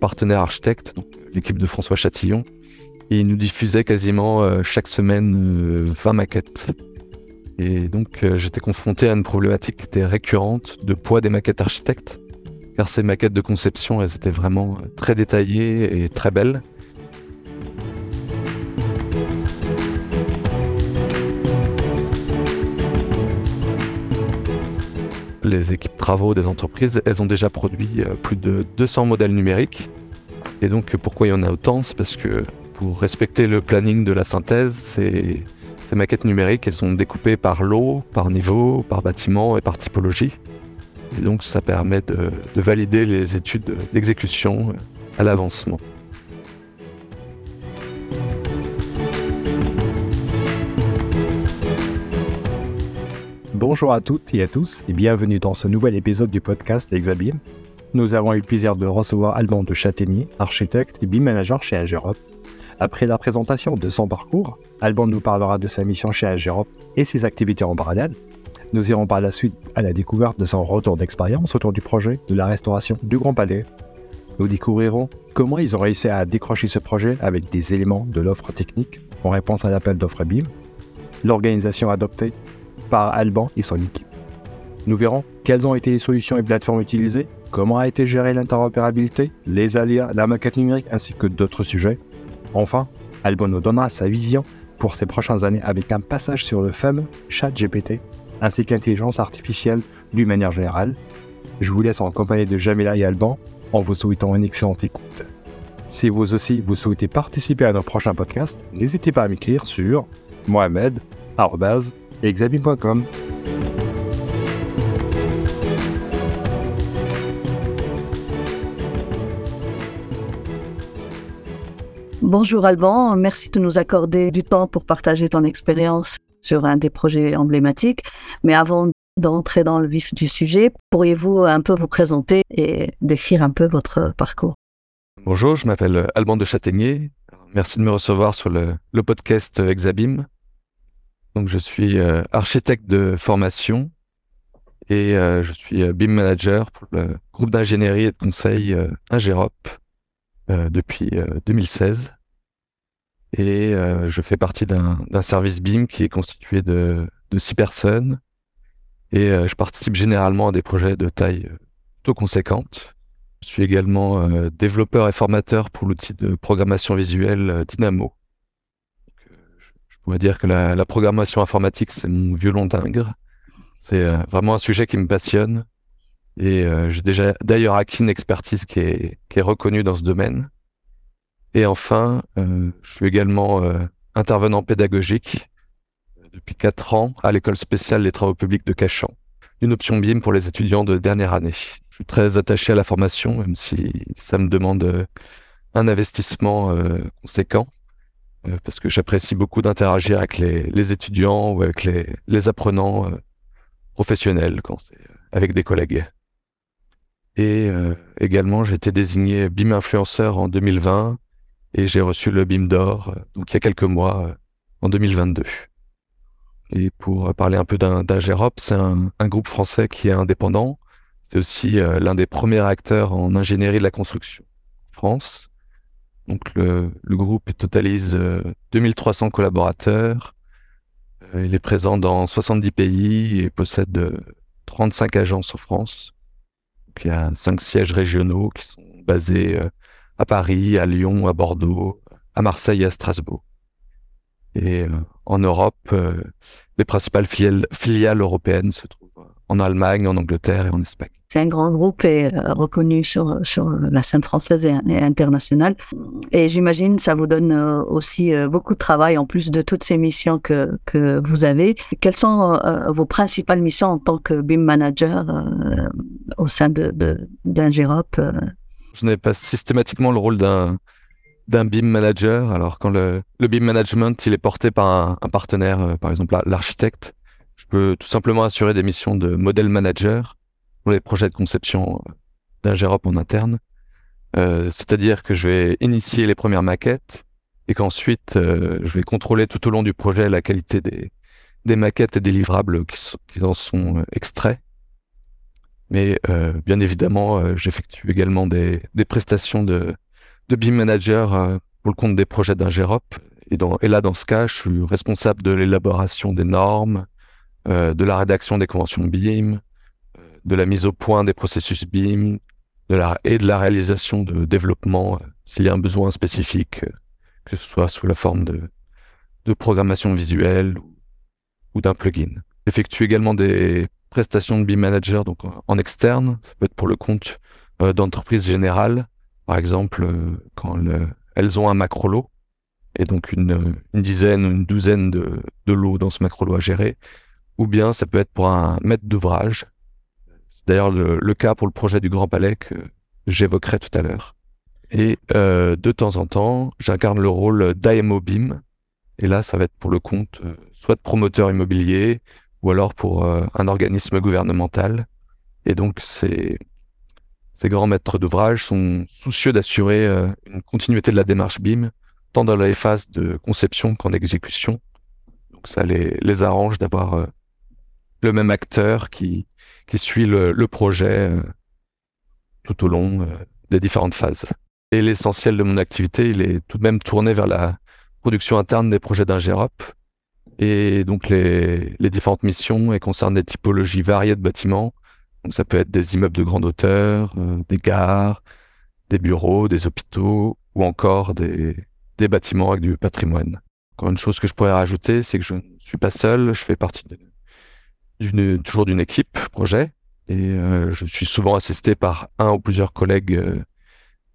partenaire architecte, l'équipe de François Chatillon, et il nous diffusait quasiment chaque semaine 20 maquettes. Et donc j'étais confronté à une problématique qui était récurrente de poids des maquettes architectes, car ces maquettes de conception, elles étaient vraiment très détaillées et très belles. Les équipes travaux des entreprises, elles ont déjà produit euh, plus de 200 modèles numériques. Et donc pourquoi il y en a autant? C'est parce que pour respecter le planning de la synthèse, ces, maquettes numériques, elles sont découpées par lot, par niveau, par bâtiment et par typologie. Et donc ça permet de valider les études d'exécution à l'avancement. Bonjour à toutes et à tous et bienvenue dans ce nouvel épisode du podcast Exabim. Nous avons eu le plaisir de recevoir Alban de Châtaignier, architecte et BIM manager chez Agerop. Après la présentation de son parcours, Alban nous parlera de sa mission chez Agerop et ses activités en parallèle. Nous irons par la suite à la découverte de son retour d'expérience autour du projet de la restauration du Grand Palais. Nous découvrirons comment ils ont réussi à décrocher ce projet avec des éléments de l'offre technique en réponse à l'appel d'offre BIM, l'organisation adoptée par Alban et son équipe. Nous verrons quelles ont été les solutions et plateformes utilisées, comment a été gérée l'interopérabilité, les aléas, la maquette numérique ainsi que d'autres sujets. Enfin, Alban nous donnera sa vision pour ces prochaines années avec un passage sur le fameux chat GPT ainsi qu'intelligence artificielle d'une manière générale. Je vous laisse en compagnie de Jamila et Alban en vous souhaitant une excellente écoute. Si vous aussi vous souhaitez participer à nos prochains podcasts, n'hésitez pas à m'écrire sur mohamed@ exabim.com. Bonjour Alban, merci de nous accorder du temps pour partager ton expérience sur un des projets emblématiques. Mais avant d'entrer dans le vif du sujet, pourriez-vous un peu vous présenter et décrire un peu votre parcours? Bonjour, je m'appelle Alban de Châtaignier. Merci de me recevoir sur le, le podcast Exabim. Je suis euh, architecte de formation et euh, je suis euh, BIM manager pour le groupe d'ingénierie et de conseil Ingérop depuis 2016. Et je fais partie d'un service BIM qui est constitué de, de six personnes. Et je participe généralement à des projets de taille plutôt conséquente. Je suis également développeur et formateur pour l'outil de programmation visuelle Dynamo, on va dire que la, programmation informatique, c'est mon violon d'ingre. C'est euh, vraiment un sujet qui me passionne. Et euh, j'ai déjà d'ailleurs acquis une expertise qui est, reconnue dans ce domaine. Et enfin, euh, je suis également intervenant pédagogique depuis quatre ans à l'école spéciale des travaux publics de Cachan, une option BIM pour les étudiants de dernière année. Je suis très attaché à la formation, même si ça me demande un investissement conséquent. Euh, parce que j'apprécie beaucoup d'interagir avec les, étudiants ou avec les, apprenants euh, professionnels euh, avec des collègues. Et également, j'ai été désigné BIM influenceur en 2020 et j'ai reçu le BIM d'or donc il y a quelques mois en 2022. Et pour parler un peu d'Ingerop, c'est un, groupe français qui est indépendant. C'est aussi l'un des premiers acteurs en ingénierie de la construction en France. Donc le, groupe totalise 2300 euh, collaborateurs. Euh, il est présent dans 70 pays et possède 35 euh, agences en France. il y a cinq sièges régionaux qui sont basés à Paris, à Lyon, à Bordeaux, à Marseille et à Strasbourg. Et en Europe, les principales filiales européennes se trouvent en Allemagne, en Angleterre et en Espagne. C'est un grand groupe et euh, reconnu sur, sur la scène française et, internationale. Et j'imagine ça vous donne euh, aussi euh, beaucoup de travail en plus de toutes ces missions que, que vous avez. Quelles sont vos principales missions en tant que BIM manager au sein de, de, Je n'ai pas systématiquement le rôle d'un d'un BIM manager. Alors quand le, le BIM management il est porté par un, un partenaire, par exemple l'architecte, je peux tout simplement assurer des missions de modèle manager pour les projets de conception euh, d'Ingérop en interne. Euh, c'est-à-dire que je vais initier les premières maquettes et qu'ensuite euh, je vais contrôler tout au long du projet la qualité des, des maquettes et des livrables qui, qui en sont extraits. Mais bien évidemment, j'effectue également des, prestations de, de BIM manager pour le compte des projets d'Ingérop. Et, et là, dans ce cas, je suis responsable de l'élaboration des normes, de la rédaction des conventions BIM, de la mise au point des processus BIM, et de la réalisation de développement s'il y a un besoin spécifique, que ce soit sous la forme de, programmation visuelle ou, d'un plugin. J'effectue également des prestations de BIM Manager en externe, ça peut être pour le compte euh, d'entreprises générales, par exemple euh, quand elles ont un macro lot et donc une, dizaine, une douzaine de, de lots dans ce macro lot à gérer, ou bien ça peut être pour un maître d'ouvrage. C'est d'ailleurs le, le, cas pour le projet du Grand Palais que j'évoquerai tout à l'heure. Et euh, de temps en temps, j'incarne le rôle d'IMO BIM, et là, ça va être pour le compte euh, soit de promoteur immobilier ou alors pour euh, un organisme gouvernemental. Et donc, ces, ces grands maîtres d'ouvrage sont soucieux d'assurer euh, une continuité de la démarche BIM, tant dans les phases de conception qu'en exécution. Donc, ça les, les arrange d'avoir le même acteur qui, qui suit le, le projet tout au long des différentes phases. Et l'essentiel de mon activité, il est tout de même tourné vers la production interne des projets d'Ingérop. Et donc les, les, différentes missions et concernent des typologies variées de bâtiments. Donc ça peut être des immeubles de grande hauteur, euh, des gares, des bureaux, des hôpitaux ou encore des, des bâtiments avec du patrimoine. Encore une chose que je pourrais rajouter, c'est que je ne suis pas seul, je fais partie d'une toujours d'une équipe projet et euh, je suis souvent assisté par un ou plusieurs collègues euh,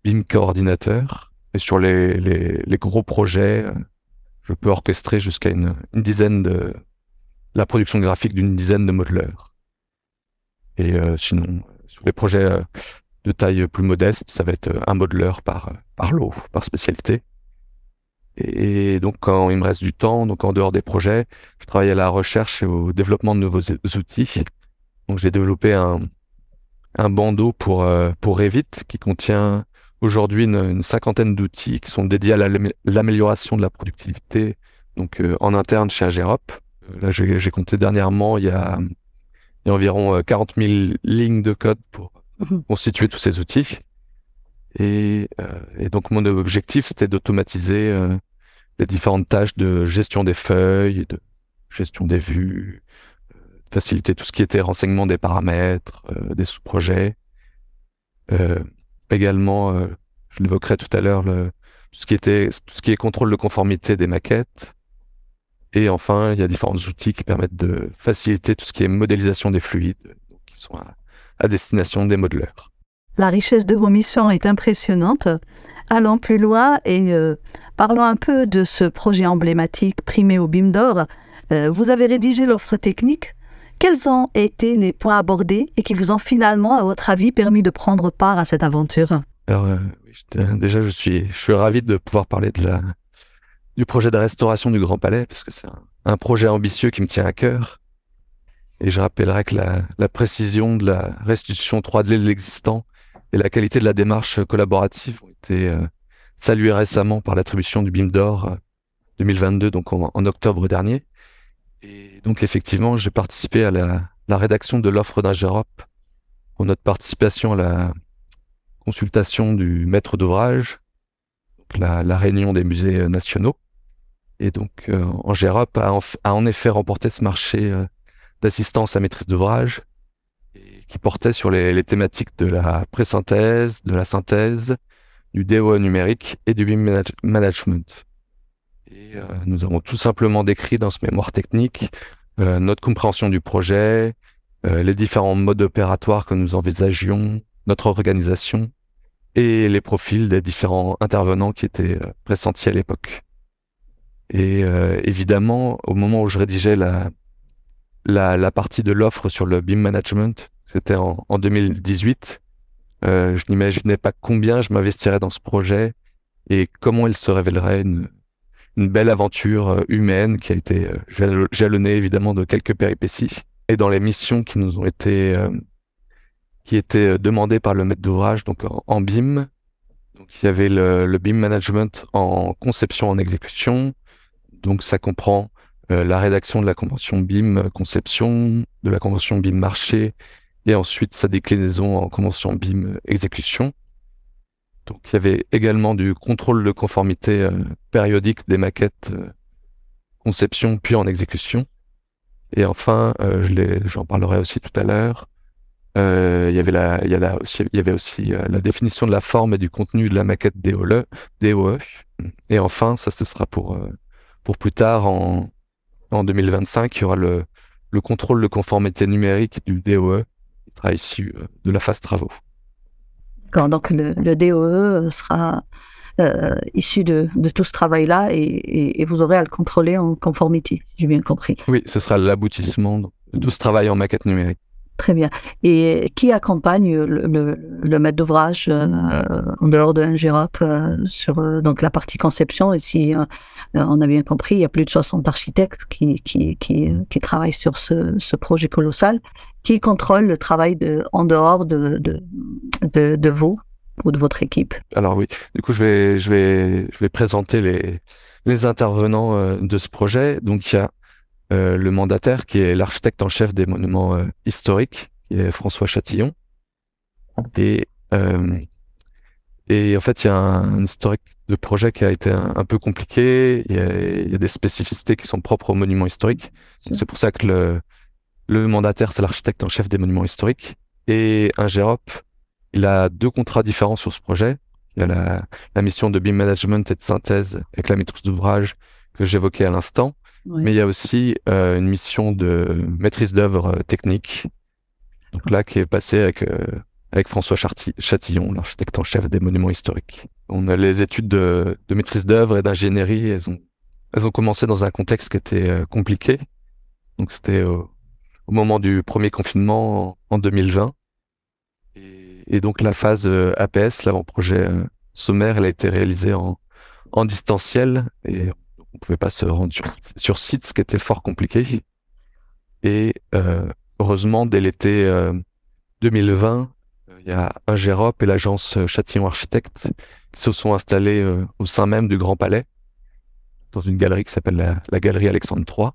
BIM coordinateurs et sur les, les, les, gros projets, euh, je peux orchestrer jusqu'à une, une, dizaine de la production graphique d'une dizaine de modeleurs. Et euh, sinon, sur les projets euh, de taille plus modeste, ça va être un modeleur par, par lot, par spécialité. Et donc, quand il me reste du temps, donc en dehors des projets, je travaille à la recherche et au développement de nouveaux outils. Donc, j'ai développé un, un bandeau pour, pour Revit qui contient aujourd'hui une, cinquantaine d'outils qui sont dédiés à l'amélioration de la productivité donc euh, en interne chez Agerop. Euh, là, j'ai compté dernièrement, il y a, il y a environ 40 euh, 000 lignes de code pour mhm. constituer tous ces outils. Et, et donc mon objectif, c'était d'automatiser les différentes tâches de gestion des feuilles, de gestion des vues, faciliter tout ce qui était renseignement des paramètres, des sous-projets. Euh, également, euh, je l'évoquerai tout à l'heure, tout ce qui était, tout ce qui est contrôle de conformité des maquettes. Et enfin, il y a différents outils qui permettent de faciliter tout ce qui est modélisation des fluides, qui sont à, destination des modeleurs. La richesse de vos missions est impressionnante. Allons plus loin et euh, parlons un peu de ce projet emblématique primé au BIM d'or. Euh, vous avez rédigé l'offre technique quels ont été les points abordés et qui vous ont finalement, à votre avis, permis de prendre part à cette aventure? Euh, déjà, je suis, je suis ravi de pouvoir parler de la, du projet de restauration du Grand Palais, parce que c'est un, projet ambitieux qui me tient à cœur. Et je rappellerai que la, la précision de la restitution 3D de l'existant et la qualité de la démarche collaborative ont été euh, saluées récemment par l'attribution du BIM d'or 2022, euh, donc en, octobre dernier. Et donc effectivement, j'ai participé à la, rédaction de l'offre d'Ingérop pour notre participation à la consultation du maître d'ouvrage, la, la, réunion des musées nationaux. Et donc euh, Ingérop a, en effet remporté ce marché euh, d'assistance à maîtrise d'ouvrage qui portait sur les, les thématiques de la présynthèse, de la synthèse, du DOE numérique et du BIM management. Et euh, nous avons tout simplement décrit dans ce mémoire technique euh, notre compréhension du projet, euh, les différents modes opératoires que nous envisagions, notre organisation et les profils des différents intervenants qui étaient pressentis à l'époque. Et évidemment, au moment où je rédigeais la, la, partie de l'offre sur le BIM Management, c'était en, en, 2018, euh, je n'imaginais pas combien je m'investirais dans ce projet et comment il se révélerait une, belle aventure euh, humaine qui a été euh, jalonnée évidemment de quelques péripéties. Et dans les missions qui nous ont été qui étaient demandées par le maître d'ouvrage, donc en, BIM. Donc il y avait le, BIM management en conception, en exécution. Donc ça comprend la rédaction de la convention BIM conception, de la convention BIM marché et ensuite sa déclinaison en convention BIM exécution. Donc il y avait également du contrôle de conformité périodique des maquettes conception puis en exécution. Et enfin, j'en parlerai aussi tout à l'heure, euh, il y avait il aussi, avait aussi euh, la définition de la forme et du contenu de la maquette DOE. DOE. Et enfin, ça ce sera pour, euh, pour plus tard en, en 2025, il y aura le, le contrôle de conformité numérique du DOE qui sera issu de la phase travaux. D'accord, donc le, le, DOE sera euh, issu de, de, tout ce travail-là et, et, et, vous aurez à le contrôler en conformité, si j'ai bien compris. Oui, ce sera l'aboutissement de tout ce travail en maquette numérique. Très bien. Et qui accompagne le, maître d'ouvrage euh, en dehors de l'Ingérop euh, sur euh, donc la partie conception? Ici, on a bien compris, il y a plus de 60 architectes qui, qui, qui, travaillent sur ce, ce, projet colossal. Qui contrôle le travail en dehors de, de, de, de vous ou de votre équipe? Alors oui, du coup, je vais, je vais, je vais présenter les, les intervenants de ce projet. Donc, il y a euh, le mandataire, qui est l'architecte en chef des monuments euh, historiques, qui est François Chatillon. Et, euh, en fait, il y a un, historique de projet qui a été un, peu compliqué. Il y, a, des spécificités qui sont propres aux monuments historiques. C'est pour ça que le, mandataire, c'est l'architecte en chef des monuments historiques. Et un GEROP, il a deux contrats différents sur ce projet. Il y a la, la mission de BIM management et de synthèse avec la maîtrise d'ouvrage que j'évoquais à l'instant. Mais il y a aussi euh, une mission de maîtrise d'œuvre euh, technique, donc là qui est passée avec euh, avec François Chatillon, l'architecte en chef des monuments historiques. On a les études de, de maîtrise d'œuvre et d'ingénierie, elles ont elles ont commencé dans un contexte qui était compliqué. Donc c'était au moment du premier confinement en, 2020. Et, et, donc la phase APS, l'avant-projet sommaire, elle a été réalisée en, en distanciel et on pouvait pas se rendre sur, site, ce qui était fort compliqué. Et euh, heureusement, dès l'été 2020, euh, il y a un Gérop et l'agence Châtillon Architecte qui se sont installés euh, au sein même du Grand Palais, dans une galerie qui s'appelle la, Galerie Alexandre III.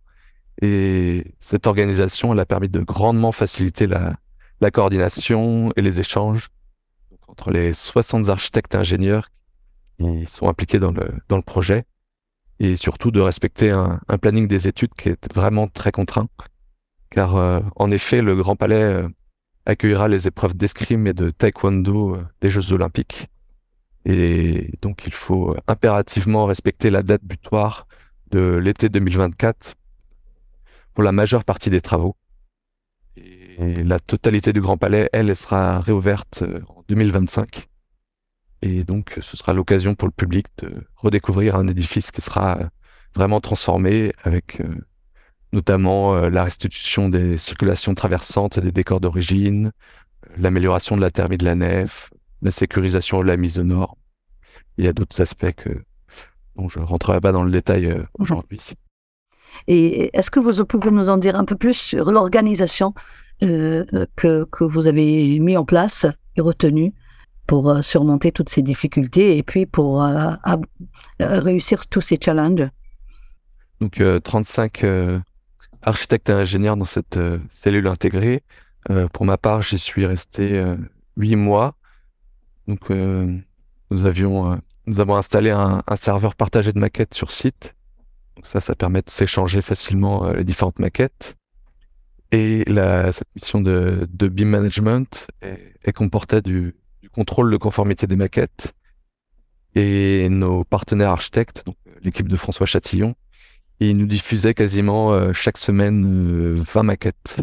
Et cette organisation, elle a permis de grandement faciliter la, la coordination et les échanges entre les 60 architectes et ingénieurs qui sont impliqués dans le, dans le projet et surtout de respecter un, planning des études qui est vraiment très contraint. Car euh, en effet, le Grand Palais euh, accueillera les épreuves d'escrime et de taekwondo euh, des Jeux Olympiques. Et donc il faut impérativement respecter la date butoir de l'été 2024 pour la majeure partie des travaux. Et la totalité du Grand Palais, elle sera réouverte en 2025. Et donc, ce sera l'occasion pour le public de redécouvrir un édifice qui sera vraiment transformé avec euh, notamment euh, la restitution des circulations traversantes des décors d'origine, euh, l'amélioration de la thermie de la nef, la sécurisation de la mise au nord. Il y a d'autres aspects que, dont je ne rentrerai pas dans le détail aujourd'hui. Et est-ce que vous pouvez nous en dire un peu plus sur l'organisation que, que vous avez mis en place et retenue? Pour euh, surmonter toutes ces difficultés et puis pour euh, euh, réussir tous ces challenges. Donc 35 architectes et ingénieurs dans cette cellule intégrée. pour ma part, j'y suis resté 8 mois. Donc nous avions nous avons installé un, serveur partagé de maquettes sur site. Ça, ça permet de s'échanger facilement les différentes maquettes. Et la, cette mission de, de BIM management est comportait du, contrôle de conformité des maquettes. Et nos partenaires architectes, euh, l'équipe de François Chatillon, ils nous diffusaient quasiment euh, chaque semaine 20 euh, maquettes.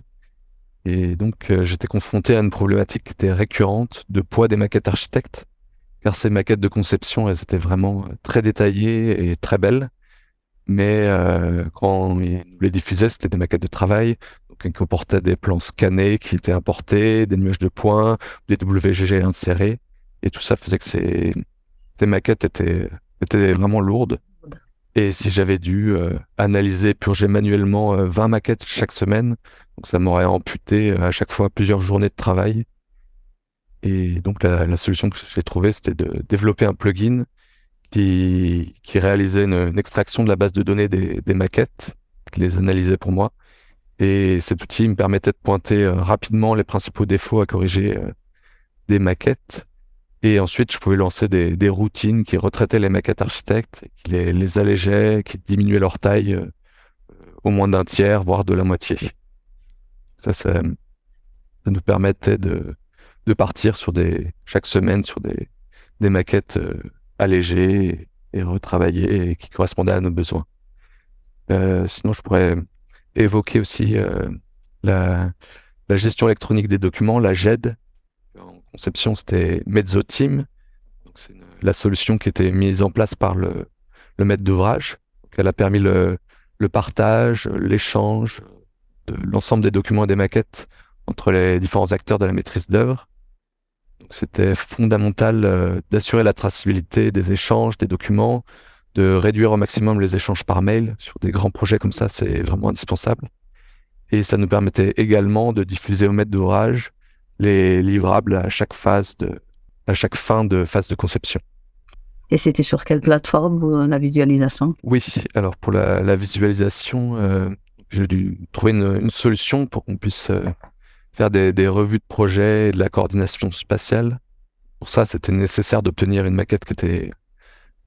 Et donc j'étais confronté à une problématique qui était récurrente de poids des maquettes architectes, car ces maquettes de conception, elles étaient vraiment très détaillées et très belles. Mais quand ils nous les diffusaient, c'était des maquettes de travail, qui comportait des plans scannés qui étaient importés, des nuages de points, des WGG insérés. Et tout ça faisait que ces, ces maquettes étaient, étaient vraiment lourdes. Et si j'avais dû euh, analyser, purger manuellement 20 euh, maquettes chaque semaine, donc ça m'aurait amputé euh, à chaque fois plusieurs journées de travail. Et donc la, solution que j'ai trouvée, c'était de développer un plugin qui, qui réalisait une, extraction de la base de données des, des maquettes, qui les analysait pour moi, Et cet outil me permettait de pointer rapidement les principaux défauts à corriger des maquettes. Et ensuite, je pouvais lancer des, routines qui retraitaient les maquettes architectes, qui les, les allégeaient, qui diminuaient leur taille au moins d'un tiers, voire de la moitié. Ça, ça, nous permettait de, partir sur des, chaque semaine sur des, maquettes euh, allégées et, retravaillées et qui correspondaient à nos besoins. Euh, sinon, je pourrais évoquer aussi euh, la, gestion électronique des documents, la GED. En conception, c'était Mezzoteam. C'est la solution qui était mise en place par le, maître d'ouvrage. Elle a permis le, le partage, l'échange de l'ensemble des documents et des maquettes entre les différents acteurs de la maîtrise d'œuvre. C'était fondamental euh, d'assurer la traçabilité des échanges, des documents, de réduire au maximum les échanges par mail. Sur des grands projets comme ça, c'est vraiment indispensable. Et ça nous permettait également de diffuser au maître d'ouvrage les livrables à chaque phase de, à chaque fin de phase de conception. Et c'était sur quelle plateforme la visualisation? Oui, alors pour la, visualisation, euh, j'ai dû trouver une, solution pour qu'on puisse euh, faire des, revues de projet et de la coordination spatiale. Pour ça, c'était nécessaire d'obtenir une maquette qui était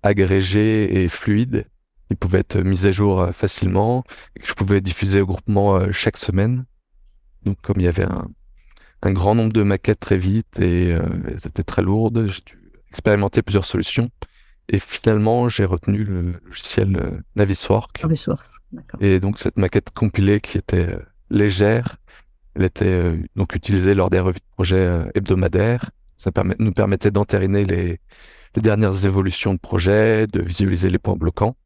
agrégée et fluide, qui pouvait être mise à jour euh, facilement et que je pouvais diffuser au groupement chaque semaine. Donc comme il y avait un, grand nombre de maquettes très vite et elles étaient très lourdes, j'ai dû expérimenté plusieurs solutions. Et finalement, j'ai retenu le logiciel euh, Navisworks. Navisworks, d'accord. Et donc, cette maquette compilée qui était euh, légère, elle était euh, donc utilisée lors des revues de projet hebdomadaires. Ça permet, nous permettait d'entériner les, les, dernières évolutions de projet, de visualiser les points bloquants.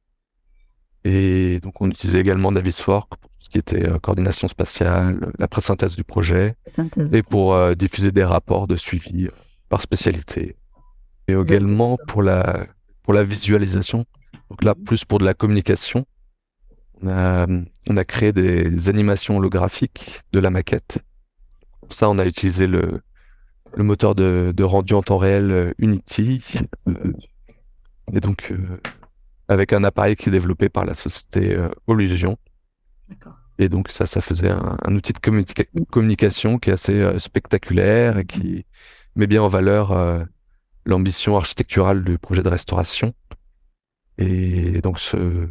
Et donc, on utilisait également Navisworks pour ce qui était coordination spatiale, la présynthèse du projet, et pour diffuser des rapports de suivi par spécialité et également pour la, pour la visualisation. Donc là, plus pour de la communication. On a, on a créé des animations holographiques de la maquette. Pour ça, on a utilisé le, le moteur de, de rendu en temps réel euh, Unity. Euh, et donc, euh, avec un appareil qui est développé par la société Illusion. Et donc, ça, ça faisait un, un outil de communication qui est assez spectaculaire et qui met bien en valeur l'ambition architecturale du projet de restauration. Et donc, ce,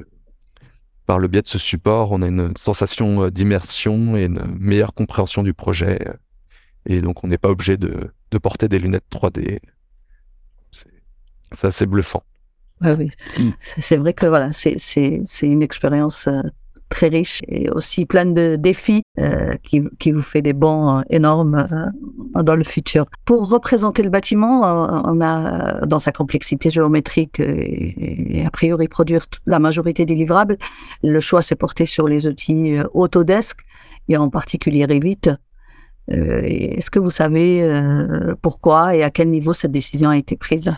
par le biais de ce support, on a une sensation euh, d'immersion et une meilleure compréhension du projet. Et donc, on n'est pas obligé de, de, porter des lunettes 3D. C'est assez bluffant. oui, mm. c'est vrai que voilà, c'est une expérience euh, très riche et aussi pleine de défis euh, qui, qui, vous fait des bons euh, énormes euh, dans le futur. Pour représenter le bâtiment, on a dans sa complexité géométrique et, a priori produire la majorité des livrables, le choix s'est porté sur les outils Autodesk et en particulier Revit. Est-ce que vous savez pourquoi et à quel niveau cette décision a été prise?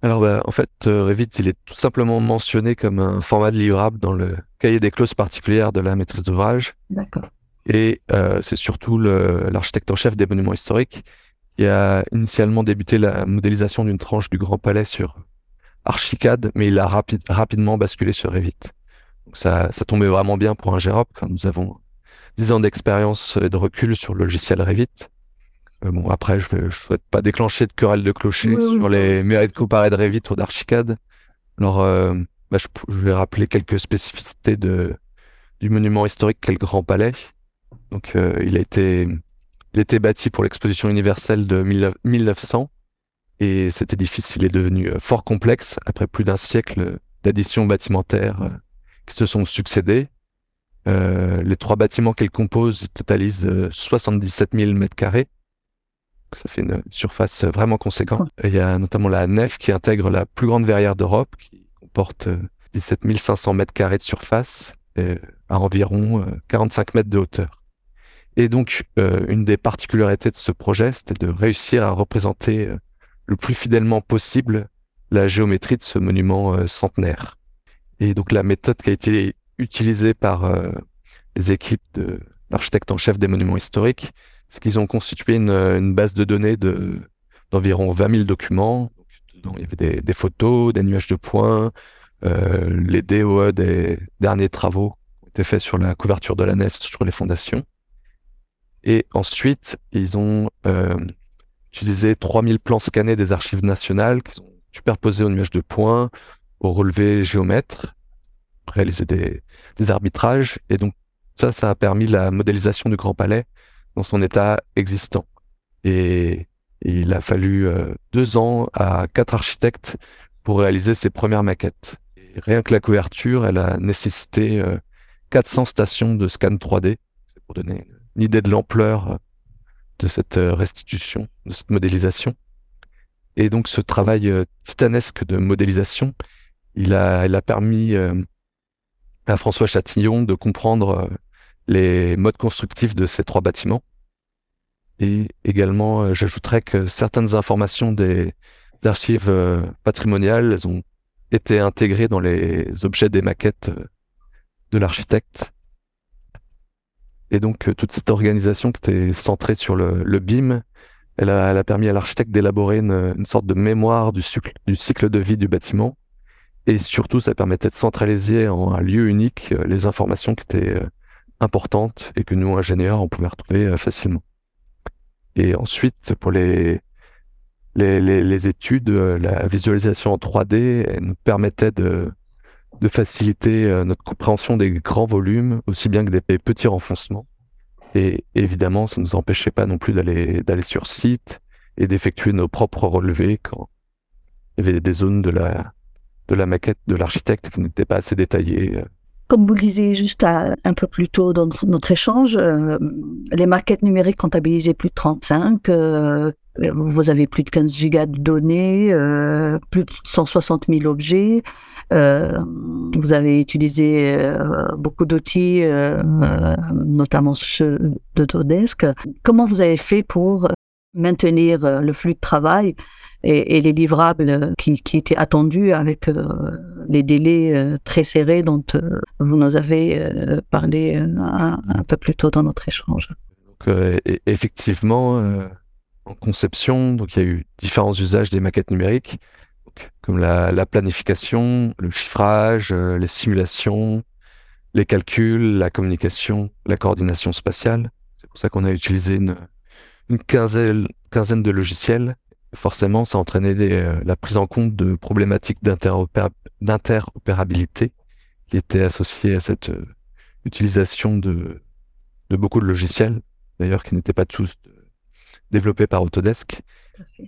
Alors, bah, en fait, euh, Revit, il est tout simplement mentionné comme un format de livrable dans le cahier des clauses particulières de la maîtrise d'ouvrage. D'accord. Et euh, c'est surtout l'architecte en chef des monuments historiques qui a initialement débuté la modélisation d'une tranche du Grand Palais sur Archicad, mais il a rapidement basculé sur Revit. Donc ça, ça tombait vraiment bien pour un Gérop quand nous avons 10 ans d'expérience et de recul sur le logiciel Revit. Euh, bon, après, je ne souhaite pas déclencher de querelle de clocher sur les mérites comparés de Revit ou d'Archicad. Alors, euh, bah, je, vais rappeler quelques spécificités de, du monument historique qu'est le Grand Palais. Donc, euh, il, a été, il a été bâti pour l'exposition universelle de 1900 et cet édifice, il est devenu fort complexe après plus d'un siècle d'additions bâtimentaires qui se sont succédées. Les trois bâtiments qu'elle compose totalisent 77 000 mètres carrés ça fait une surface vraiment conséquente. Il y a notamment la nef qui intègre la plus grande verrière d'Europe, qui comporte 17 euh, 500 mètres carrés de surface, et à environ 45 euh, mètres de hauteur. Et donc, euh, une des particularités de ce projet, c'était de réussir à représenter le plus fidèlement possible la géométrie de ce monument centenaire. Et donc, la méthode qui a été utilisée par les équipes de l'architecte en chef des monuments historiques, c'est qu'ils ont constitué une, base de données de, d'environ 20 000 documents. Donc, il y avait des, photos, des nuages de points, euh, les DOE des derniers travaux qui ont était fait sur la couverture de la nef, sur les fondations. Et ensuite, ils ont euh, utilisé 3000 plans scannés des archives nationales qu'ils ont superposés au nuage de points, au relevé géomètre, réaliser des, arbitrages. Et donc, ça, ça a permis la modélisation du Grand Palais dans son état existant. Et, il a fallu euh, deux ans à quatre architectes pour réaliser ces premières maquettes. Et rien que la couverture, elle a nécessité 400 euh, stations de scan 3D, pour donner une idée de l'ampleur euh, de cette restitution, de cette modélisation. Et donc ce travail titanesque de modélisation, il a, il a permis à François Chatillon de comprendre les modes constructifs de ces trois bâtiments. Et également, euh, j'ajouterais que certaines informations des, archives euh, patrimoniales elles ont été intégrées dans les objets des maquettes euh, de l'architecte. Et donc, toute cette organisation qui était centrée sur le, BIM, elle a, permis à l'architecte d'élaborer une, sorte de mémoire du cycle de vie du bâtiment. Et surtout, ça permettait de centraliser en un lieu unique les informations qui étaient importantes et que nous, ingénieurs, on pouvait retrouver euh, facilement. Et ensuite, pour les, les, les, études, euh, la visualisation en 3D elle nous permettait de, de faciliter euh, notre compréhension des grands volumes, aussi bien que des petits renfoncements. Et évidemment, ça ne nous empêchait pas non plus d'aller sur site et d'effectuer nos propres relevés quand il y avait des zones de la, de la maquette de l'architecte qui n'étaient pas assez détaillées comme vous le disiez juste un peu plus tôt dans notre, échange, euh, les maquettes numériques comptabilisaient plus de 35. Euh, vous avez plus de 15 gigas de données, euh, plus de 160 000 objets. vous avez utilisé beaucoup d'outils, notamment ceux d'Autodesk. Comment vous avez fait pour maintenir le flux de travail et, les livrables qui, étaient attendus avec euh, les délais euh, très serrés dont euh, vous nous avez parlé un, peu plus tôt dans notre échange. Effectivement, en conception, donc il y a eu différents usages des maquettes numériques, comme la, la, planification, le chiffrage, les simulations, les calculs, la communication, la coordination spatiale. C'est pour ça qu'on a utilisé une, une quinzaine, quinzaine de logiciels forcément, ça entraînait euh, la prise en compte de problématiques d'interopérabilité qui étaient associées à cette euh, utilisation de, beaucoup de logiciels, d'ailleurs qui n'étaient pas tous développés par Autodesk.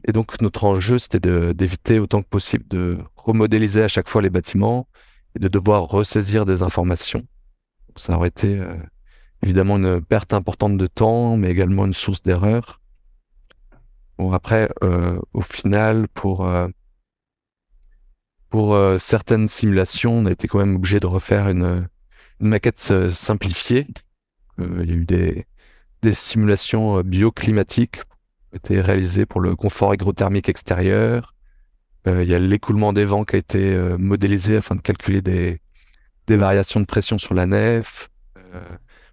Et donc notre enjeu, c'était d'éviter autant que possible de remodéliser à chaque fois les bâtiments et de devoir ressaisir des informations. ça aurait été euh, évidemment une perte importante de temps, mais également une source d'erreur. Bon, après, euh, au final, pour, euh, pour euh, certaines simulations, on a été quand même obligé de refaire une, une maquette simplifiée. il y a eu des, des simulations bioclimatiques qui ont été réalisées pour le confort hygrothermique extérieur. il y a l'écoulement des vents qui a été modélisé afin de calculer des, des variations de pression sur la nef.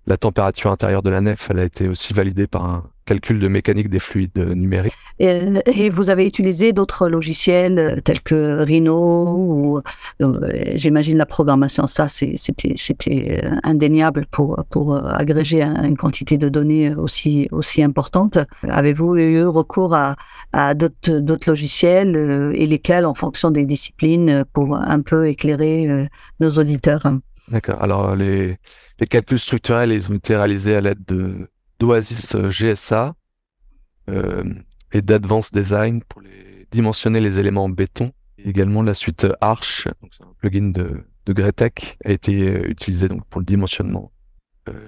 La température intérieure de la nef, elle a été aussi validée par un, calcul de mécanique des fluides numériques. Et, vous avez utilisé d'autres logiciels euh, tels que Rhino ou euh, j'imagine la programmation, ça c'était euh, indéniable pour, pour agréger une quantité de données aussi, aussi importante. Avez-vous eu recours à, à d'autres logiciels et lesquels en fonction des disciplines pour un peu éclairer nos auditeurs? D'accord. Alors les, les calculs structurels, ils ont été réalisés à l'aide de d'Oasis euh, GSA euh, et d'Advanced Design pour les, dimensionner les éléments en béton. également la suite Arch, donc un plugin de, de Gretec, a été euh, utilisé donc pour le dimensionnement.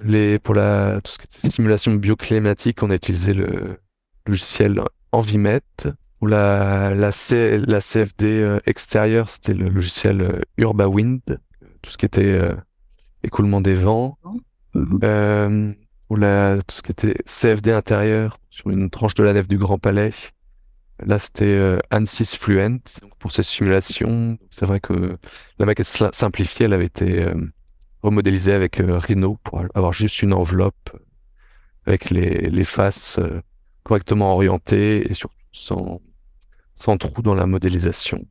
les, pour la, tout ce qui est simulation bioclimatique, on a utilisé le logiciel Envimet. La, la, la CFD extérieure, c'était le logiciel UrbaWind. Tout ce qui était écoulement des vents. Euh, ou la, tout ce qui était CFD intérieur sur une tranche de la nef du Grand Palais. Là, c'était euh, ANSYS Fluent donc pour ces simulations. C'est vrai que la maquette simplifiée, elle avait été euh, remodélisée avec euh, Rhino pour avoir juste une enveloppe avec les, les faces euh, correctement orientées et surtout sans, sans trou dans la modélisation.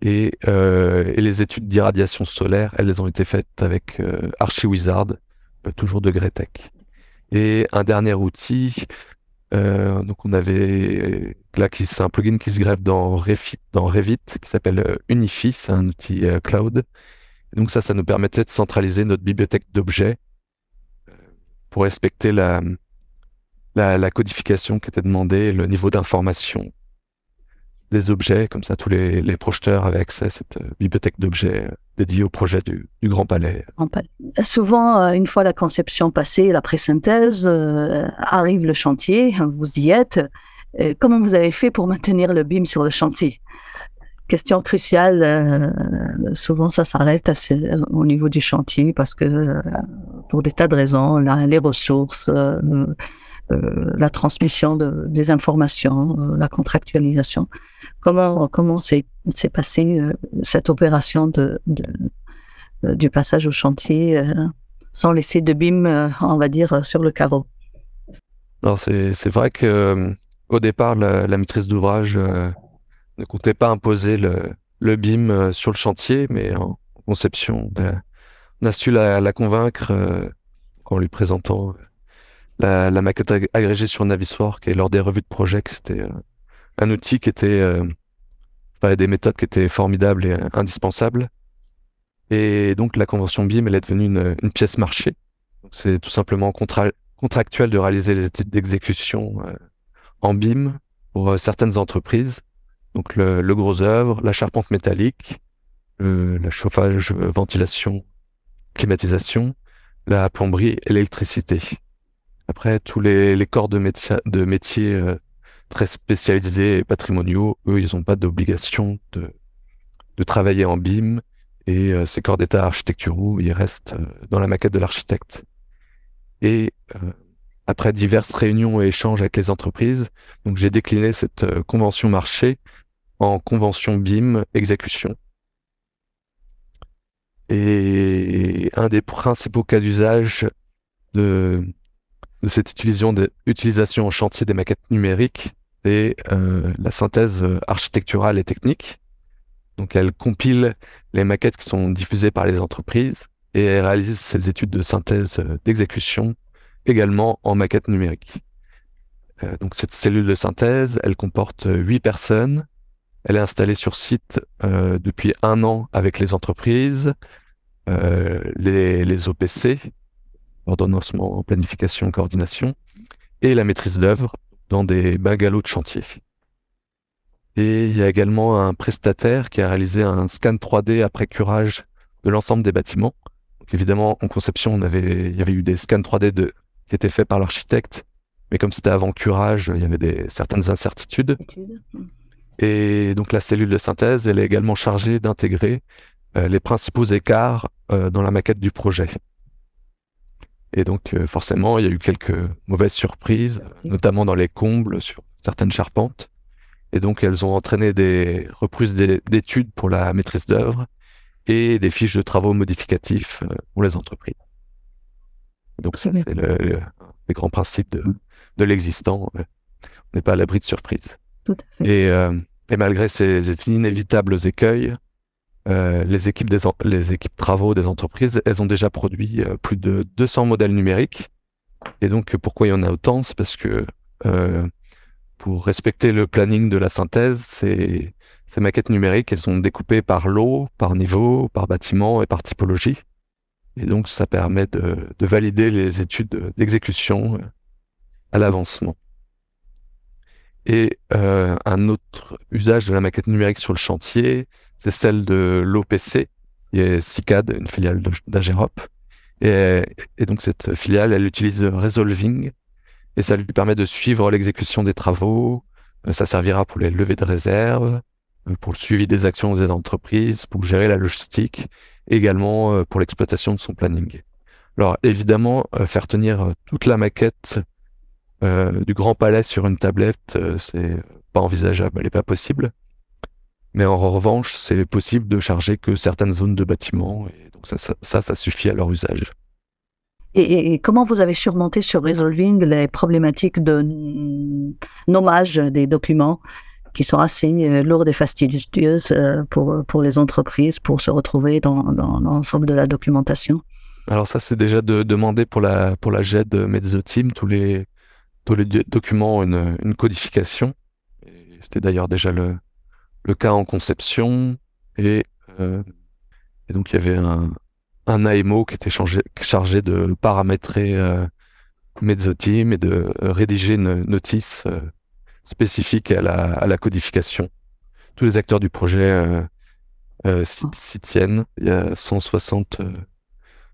Et, et les études d'irradiation solaire, elles ont été faites avec ArchiWizard, toujours de Gretec. Et un dernier outil, euh, donc on avait là qui c'est un plugin qui se greffe dans Revit, qui s'appelle Unify, c'est un outil cloud. donc ça, ça nous permettait de centraliser notre bibliothèque d'objets pour respecter la, la, codification qui était demandée, le niveau d'information des objets, comme ça tous les, les projeteurs avaient accès à cette euh, bibliothèque d'objets euh, dédiée au projet du, Grand Palais. Souvent, euh, une fois la conception passée, la pré-synthèse, arrive le chantier, vous y êtes. comment vous avez fait pour maintenir le BIM sur le chantier? Question cruciale, souvent ça s'arrête au niveau du chantier parce que pour des tas de raisons, les ressources, la transmission de, des informations, euh, la contractualisation. Comment comment s'est passée euh, cette opération de, du passage au chantier sans laisser de bim, on va dire, sur le carreau? C'est vrai que au départ, la, maîtrise d'ouvrage ne comptait pas imposer le, BIM sur le chantier, mais en conception, on a su la convaincre en lui présentant la, maquette agrégée sur Naviswork et lors des revues de projet, c'était euh, un outil qui était, euh, des méthodes qui étaient formidables et indispensables. Et donc la convention BIM, elle est devenue une, pièce marché. C'est tout simplement contractuel de réaliser les études d'exécution euh, en BIM pour certaines entreprises. Donc le, gros œuvre, la charpente métallique, le chauffage, ventilation, climatisation, la plomberie et l'électricité. Après, tous les, corps de, de métiers euh, très spécialisés et patrimoniaux, eux, ils n'ont pas d'obligation de, de travailler en BIM et euh, ces corps d'état architecturaux, ils restent euh, dans la maquette de l'architecte. Et après diverses réunions et échanges avec les entreprises, donc j'ai décliné cette convention marché en convention BIM exécution. Et un des principaux cas d'usage de, de cette utilisation, utilisation en chantier des maquettes numériques et euh, la synthèse euh, architecturale et technique. Donc elle compile les maquettes qui sont diffusées par les entreprises et elle réalise ces études de synthèse euh, d'exécution également en maquette numérique. donc cette cellule de synthèse, elle comporte huit personnes. Elle est installée sur site depuis un an avec les entreprises, les, les OPC, ordonnancement, planification, coordination, et la maîtrise d'œuvre dans des bungalows de chantier. Et il y a également un prestataire qui a réalisé un scan 3D après curage de l'ensemble des bâtiments. Évidemment, en conception, il y avait eu des scans 3D de, qui étaient faits par l'architecte, mais comme c'était avant curage, il y avait certaines incertitudes. Et donc la cellule de synthèse, elle est également chargée d'intégrer euh, les principaux écarts euh, dans la maquette du projet. Et donc, euh, forcément, il y a eu quelques mauvaises surprises, notamment dans les combles, sur certaines charpentes. Et donc, elles ont entraîné des reprises d'études pour la maîtrise d'œuvre et des fiches de travaux modificatifs euh, pour les entreprises. Donc, ça, c'est le, le, les grands principes de, de l'existant. On n'est pas à l'abri de surprises. Tout à fait. Et, euh, et malgré ces inévitables écueils, euh, les équipes des les équipes travaux des entreprises, elles ont déjà produit euh, plus de 200 modèles numériques. Et donc, pourquoi il y en a autant? C'est parce que euh, pour respecter le planning de la synthèse, ces, ces maquettes numériques, elles sont découpées par lot, par niveau, par bâtiment et par typologie. Et donc, ça permet de, de valider les études d'exécution à l'avancement. Et euh, un autre usage de la maquette numérique sur le chantier, c'est celle de l'OPC, qui est CICAD, une filiale d'Agerop. Et, donc cette filiale, elle utilise Resolving, et ça lui permet de suivre l'exécution des travaux. Euh, ça servira pour les levées de réserve, euh, pour le suivi des actions des entreprises, pour gérer la logistique, également pour l'exploitation de son planning. Alors évidemment, faire tenir toute la maquette euh, du Grand Palais sur une tablette, euh, c'est pas envisageable, elle n'est pas possible. Mais en revanche, c'est possible de charger que certaines zones de bâtiment, et donc ça, ça, ça, suffit à leur usage. Et, comment vous avez surmonté sur Resolving les problématiques de nommage des documents qui sont assez lourdes et fastidieuses pour, pour les entreprises pour se retrouver dans, dans l'ensemble de la documentation? Alors ça, c'est déjà de demander pour la, pour la GED Team tous les, tous les documents ont une, une codification. C'était d'ailleurs déjà le, le cas en conception. Et, et donc, il y avait un, un AMO qui était chargé de paramétrer euh, Mezzoteam et de rédiger une notice euh, spécifique à la, codification. Tous les acteurs du projet euh, euh s'y tiennent. Il y a 160,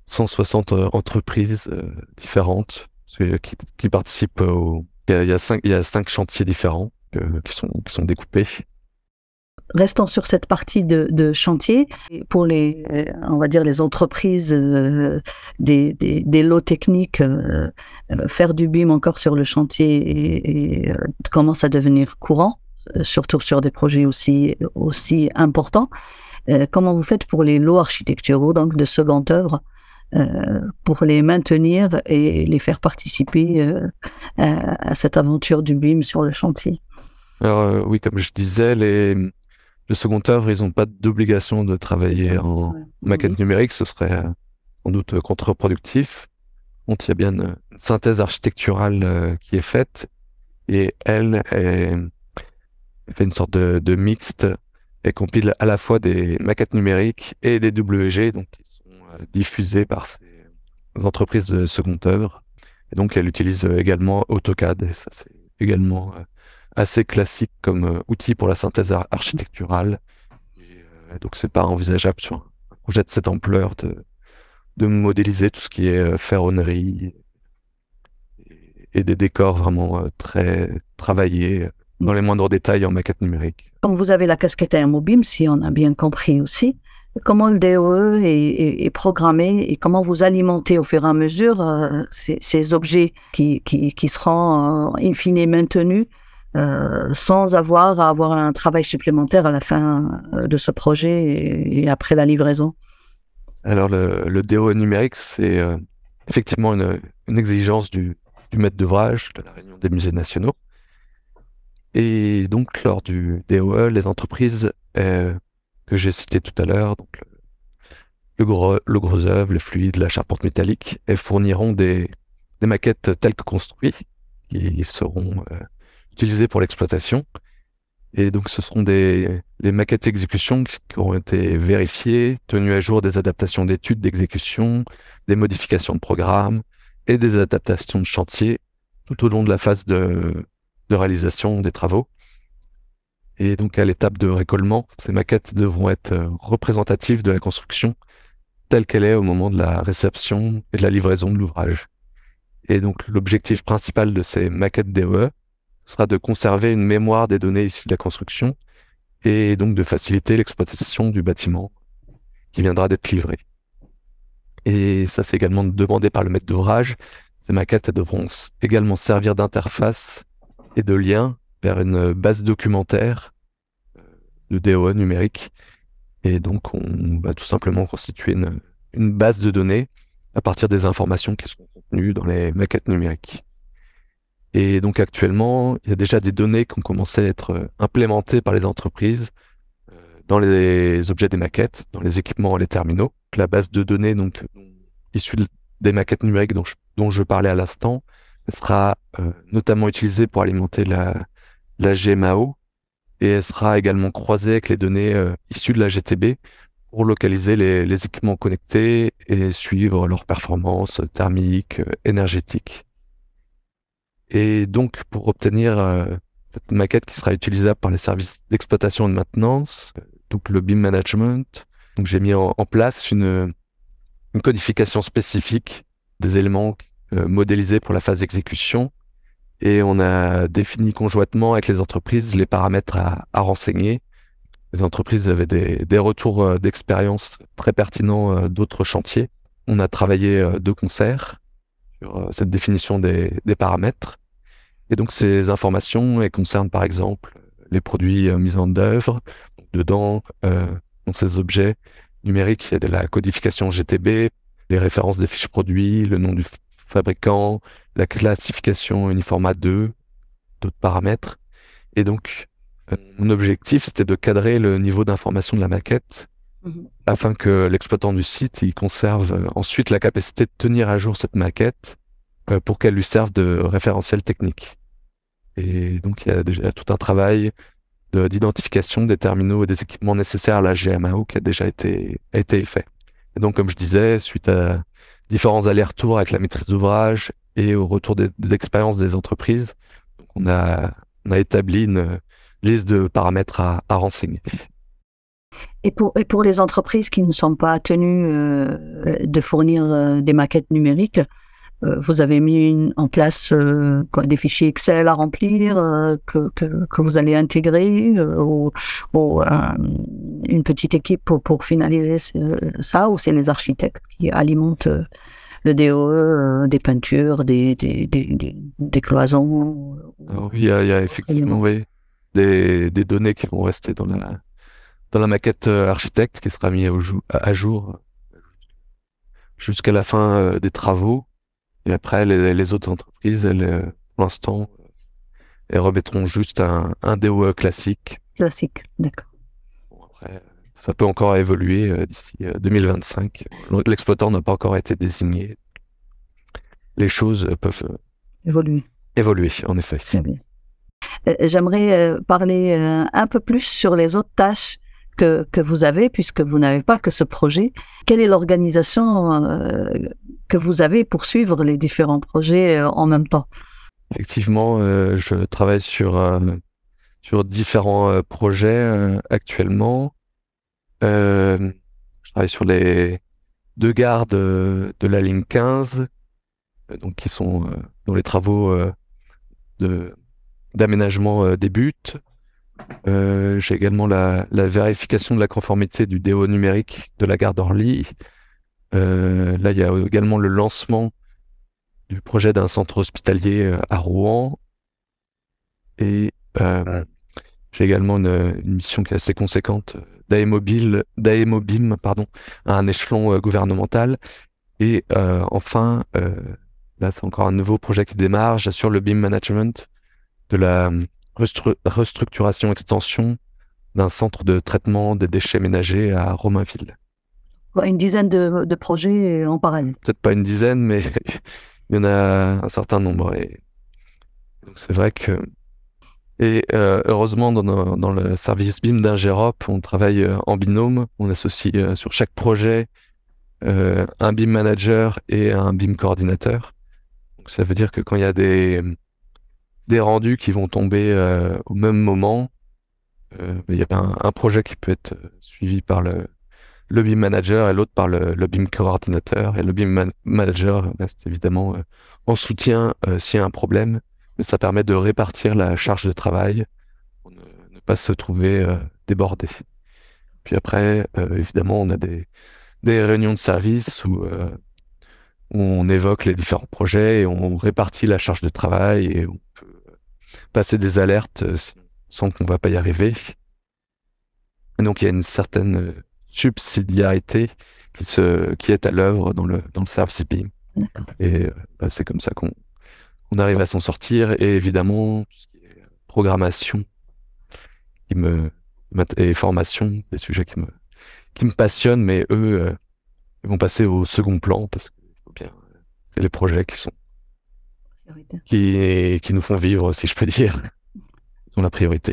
160 entreprises différentes qui, participent au... Il y a, cinq, il y a cinq chantiers différents qui, sont, qui sont découpés restons sur cette partie de, chantier. Pour les, euh, on va dire, les entreprises euh, des, des, lots techniques, euh, faire du BIM encore sur le chantier et, commence à devenir courant, surtout sur des projets aussi, aussi importants. comment vous faites pour les lots architecturaux, donc de seconde œuvre, pour les maintenir et les faire participer à, cette aventure du BIM sur le chantier? Alors, oui, comme je disais, les, le second œuvre, ils n'ont pas d'obligation de travailler en maquette mhm. numérique, ce serait euh, sans doute contre-productif. il y a bien une, synthèse architecturale euh, qui est faite, et elle, elle fait une sorte de, mixte et compile à la fois des maquettes numériques et des WG, donc qui sont euh, diffusées par ces entreprises de second œuvre. Et donc elle utilise également AutoCAD, et ça c'est également assez classique comme euh, outil pour la synthèse architecturale. Euh, donc c'est pas envisageable sur un projet de cette ampleur de, de modéliser tout ce qui est euh, ferronnerie et, des décors vraiment très travaillés dans les moindres détails en maquette numérique. Comme vous avez la casquette Airmobim, si on a bien compris aussi, comment le DOE est, programmé et comment vous alimentez au fur et à mesure ces, objets qui, qui, qui seront in fine maintenus euh, sans avoir à avoir un travail supplémentaire à la fin euh, de ce projet et, après la livraison Alors le, le numérique, c'est euh, effectivement une, exigence du, maître d'ouvrage de la Réunion des musées nationaux. Et donc lors du DOE, les entreprises que j'ai citées tout à l'heure, donc le, gros, le gros œuvre, le fluide, la charpente métallique, elles fourniront des maquettes telles que construites, qui seront utilisés pour l'exploitation. Et donc, ce seront des les maquettes d'exécution qui auront été vérifiées, tenues à jour des adaptations d'études d'exécution, des modifications de programme et des adaptations de chantier tout au long de la phase de, de réalisation des travaux. Et donc, à l'étape de récollement, ces maquettes devront être euh, représentatives de la construction telle qu'elle est au moment de la réception et de la livraison de l'ouvrage. Et donc, l'objectif principal de ces maquettes DOE, sera de conserver une mémoire des données issues de la construction et donc de faciliter l'exploitation du bâtiment qui viendra d'être livré. Et ça, c'est également demandé par le maître d'ouvrage. Ces maquettes devront également servir d'interface et de lien vers une base documentaire euh, de DOE numérique. Et donc, on va tout simplement constituer une, une base de données à partir des informations qui sont contenues dans les maquettes numériques. Et donc actuellement, il y a déjà des données qui ont commencé à être euh, implémentées par les entreprises euh, dans les objets des maquettes, dans les équipements, les terminaux. La base de données donc issue des maquettes numériques dont je, parlais à l'instant sera euh, notamment utilisée pour alimenter la, GMAO et elle sera également croisée avec les données issues de la GTB pour localiser les, les équipements connectés et suivre leur performance thermique, énergétique. Et donc, pour obtenir euh, cette maquette qui sera utilisable par les services d'exploitation et de maintenance, euh, donc le BIM management, donc j'ai mis en, place une, une, codification spécifique des éléments euh, modélisés pour la phase d'exécution. Et on a défini conjointement avec les entreprises les paramètres à, à renseigner. Les entreprises avaient des, des retours d'expérience très pertinents d'autres chantiers. On a travaillé de concert sur cette définition des, des paramètres. Et donc ces informations elles concernent par exemple les produits euh, mis en œuvre. Dedans, euh, dans ces objets numériques, il y a de la codification GTB, les références des fiches produits, le nom du fabricant, la classification uniformat 2, d'autres paramètres. Et donc, mon objectif, c'était de cadrer le niveau d'information de la maquette Mhm. afin que l'exploitant du site il conserve euh, ensuite la capacité de tenir à jour cette maquette euh, pour qu'elle lui serve de référentiel technique. Et donc il y a déjà tout un travail de- d'identification des terminaux et des équipements nécessaires à la GMAO qui a déjà été, a été fait. Et donc comme je disais, suite à différents allers-retours avec la maîtrise d'ouvrage et au retour des, des expériences des entreprises, on a, on a établi une liste de paramètres à, renseigner. Et pour, et pour les entreprises qui ne sont pas tenues euh, de fournir euh, des maquettes numériques, euh, vous avez mis une- en place euh, quoi, des fichiers Excel à remplir euh, que, que, que vous allez intégrer euh, ou, ou, euh, une petite équipe pour, pour finaliser ce- ça ou c'est les architectes qui alimentent euh, le DOE, euh, des peintures, des, des, des, des, des cloisons Alors, il y a, il y a effectivement oui, des, données qui vont rester dans la, dans la maquette euh, architecte qui sera mise à, jour euh, jusqu'à la fin euh, des travaux. Et après, les, les autres entreprises, elles, euh, pour l'instant, euh, elles remettront juste un, un DOE classique. classiques. D'accord. Bon, après, euh, ça peut encore évoluer euh, d'ici euh, 2025. L'exploitant n'a pas encore été désigné. Les choses euh, peuvent euh, Évoluer. évoluer, en effet. Euh, J'aimerais euh, parler euh, un peu plus sur les autres tâches que, vous avez, puisque vous n'avez pas que ce projet. Quelle est l'organisation euh, que vous avez pour suivre les différents projets euh, en même temps? Effectivement, euh, je travaille sur, sur différents projets actuellement. Je travaille sur les deux gares de, la ligne 15, euh, donc qui sont dont les travaux d'aménagement débutent. Euh, J'ai également la, la vérification de la conformité du DO numérique de la gare d'Orly. Euh, là, il y a également le lancement du projet d'un centre hospitalier euh, à Rouen. Et euh, j'ai également une, une mission qui est assez conséquente d'AEMOBIM, pardon, à un échelon gouvernemental. Et enfin, là c'est encore un nouveau projet qui démarre, j'assure le BIM management de la restru- restructuration extension d'un centre de traitement des déchets ménagers à Romainville. Une dizaine de, de projets en parallèle? peut-être pas une dizaine, mais il y en a un certain nombre. Et donc c'est vrai que et euh, heureusement dans, nos- dans le service BIM d'Ingérop, on travaille euh, en binôme. On associe euh, sur chaque projet euh, un BIM manager et un BIM coordinateur. Donc ça veut dire que quand il y a des des rendus qui vont tomber euh, au même moment, euh, il y a un, un projet qui peut être euh, suivi par le le BIM manager et l'autre par le, le BIM coordinateur. Et le BIM man- manager reste évidemment en soutien s'il y a un problème, mais ça permet de répartir la charge de travail pour ne, pas se trouver débordé. Puis après, évidemment, on a des, réunions de service où, où on évoque les différents projets et on répartit la charge de travail et on peut passer des alertes euh, sans qu'on va pas y arriver. Et donc il y a une certaine euh, subsidiarité qui, se, qui est à l'œuvre dans le, dans le service. D'accord. Et euh, bah, c'est comme ça qu'on on arrive à s'en sortir. Et évidemment, tout ce qui est programmation qui me, et formation, des sujets qui me, qui me passionnent, mais eux, euh, ils vont passer au second plan parce que bien, c'est les projets qui sont qui, qui nous font vivre, si je peux dire, ils ont la priorité.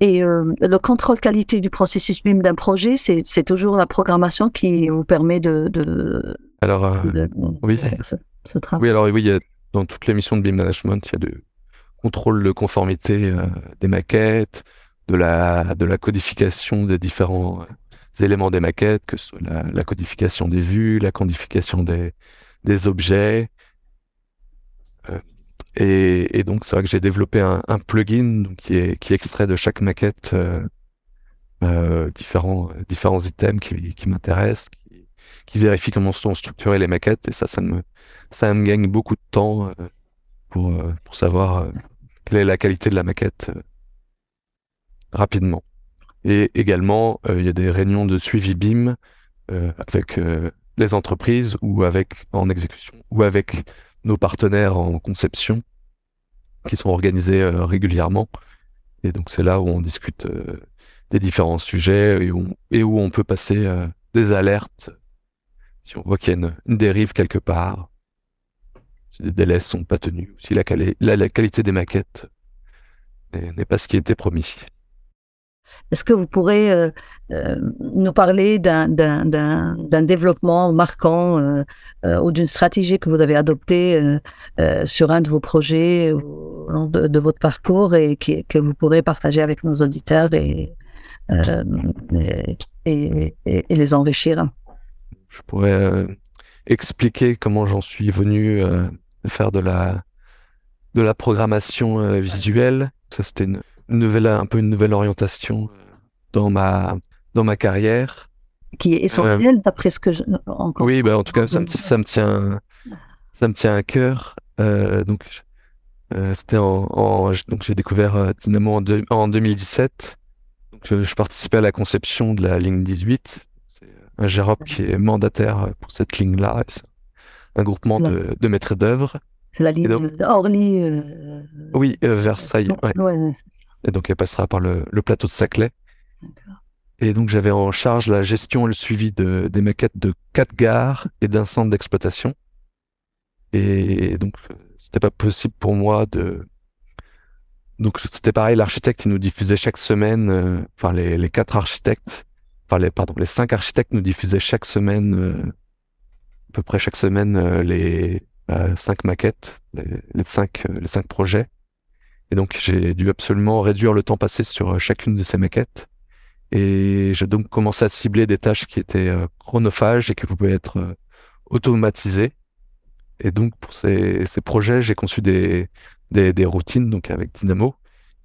Et euh, le contrôle qualité du processus BIM d'un projet, c'est toujours la programmation qui vous permet de, de, Alors, euh, de- oui. de ce, ce travail. Oui, alors oui, il y a, dans toutes les missions de BIM Management, il y a de contrôle de conformité euh, des maquettes, de la, de la codification des différents éléments des maquettes, que ce soit la, la codification des vues, la codification des, des objets. Euh, et, donc, c'est vrai que j'ai développé un, plugin qui, extrait de chaque maquette euh, euh, différents, items qui, m'intéressent, qui, qui vérifie comment sont structurées les maquettes. Et ça, ça me, gagne beaucoup de temps pour, savoir quelle est la qualité de la maquette rapidement. Et également, il y a des réunions de suivi BIM avec les entreprises ou avec en exécution ou avec nos partenaires en conception qui sont organisés euh, régulièrement Et donc c'est là où on discute des différents sujets et où, on peut passer des alertes si on voit qu'il y a une, dérive quelque part, si les délais sont pas tenus, si la qualité des maquettes n'est pas ce qui était promis. Est-ce que vous pourrez euh, euh, nous parler d'un développement marquant euh, ou d'une stratégie que vous avez adoptée sur un de vos projets au long de, votre parcours et que vous pourrez partager avec nos auditeurs et, les enrichir? Je pourrais expliquer comment j'en suis venu faire de la, de la programmation visuelle. Ça, c'était une nouvelle, un peu une nouvelle orientation euh, dans ma, dans ma carrière. Qui est essentielle d'après ce que je. Encore... Oui, bah, en tout cas, ça me, ça me, tient, ça me tient à cœur. Euh, donc, euh, c'était en, donc j'ai découvert Dynamo en, en 2017. Donc, je, participais à la conception de la ligne 18. C'est un Gérop qui est mandataire pour cette ligne-là. un groupement de, de maîtres d'œuvre. C'est la ligne d'Orly. Oui, Versailles. Ouais. Et donc, elle passera par le, plateau de Saclay. Et donc, j'avais en charge la gestion et le suivi de, des maquettes de quatre gares et d'un centre d'exploitation. Et donc, c'était pas possible pour moi de. Donc, c'était pareil, l'architecte, il nous diffusait chaque semaine, euh, enfin, les, quatre architectes, enfin, les, pardon, les cinq architectes nous diffusaient chaque semaine, euh, à peu près chaque semaine, euh, les cinq maquettes, les, cinq, les cinq projets. Et donc j'ai dû absolument réduire le temps passé sur euh, chacune de ces maquettes. Et j'ai donc commencé à cibler des tâches qui étaient euh, chronophages et qui pouvaient être euh, automatisées. Et donc pour ces, projets, j'ai conçu des, routines donc avec Dynamo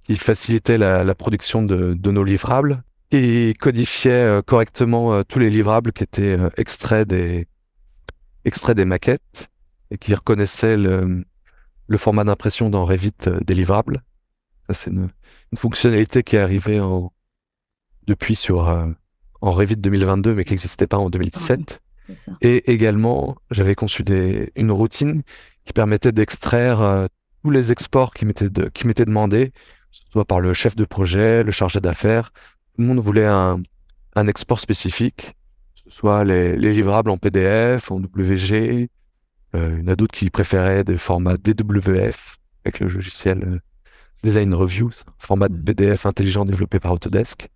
qui facilitaient la, production de, nos livrables et codifiaient correctement tous les livrables qui étaient extraits des, extraits des maquettes et qui reconnaissaient le, le format d'impression dans Revit euh, délivrable. Ça, c'est une, fonctionnalité qui est arrivée en, depuis sur euh, en Revit 2022, mais qui n'existait pas en 2017. Ah Et également, j'avais conçu des, une routine qui permettait d'extraire euh, tous les exports qui m'étaient de, qui m'étaient demandés, soit par le chef de projet, le chargé d'affaires. Tout le monde voulait un, un export spécifique, soit les, les livrables en PDF, en WG, il y en a d'autres qui préféraient des formats DWF avec le logiciel euh, Design Review, format de PDF intelligent développé par Autodesk.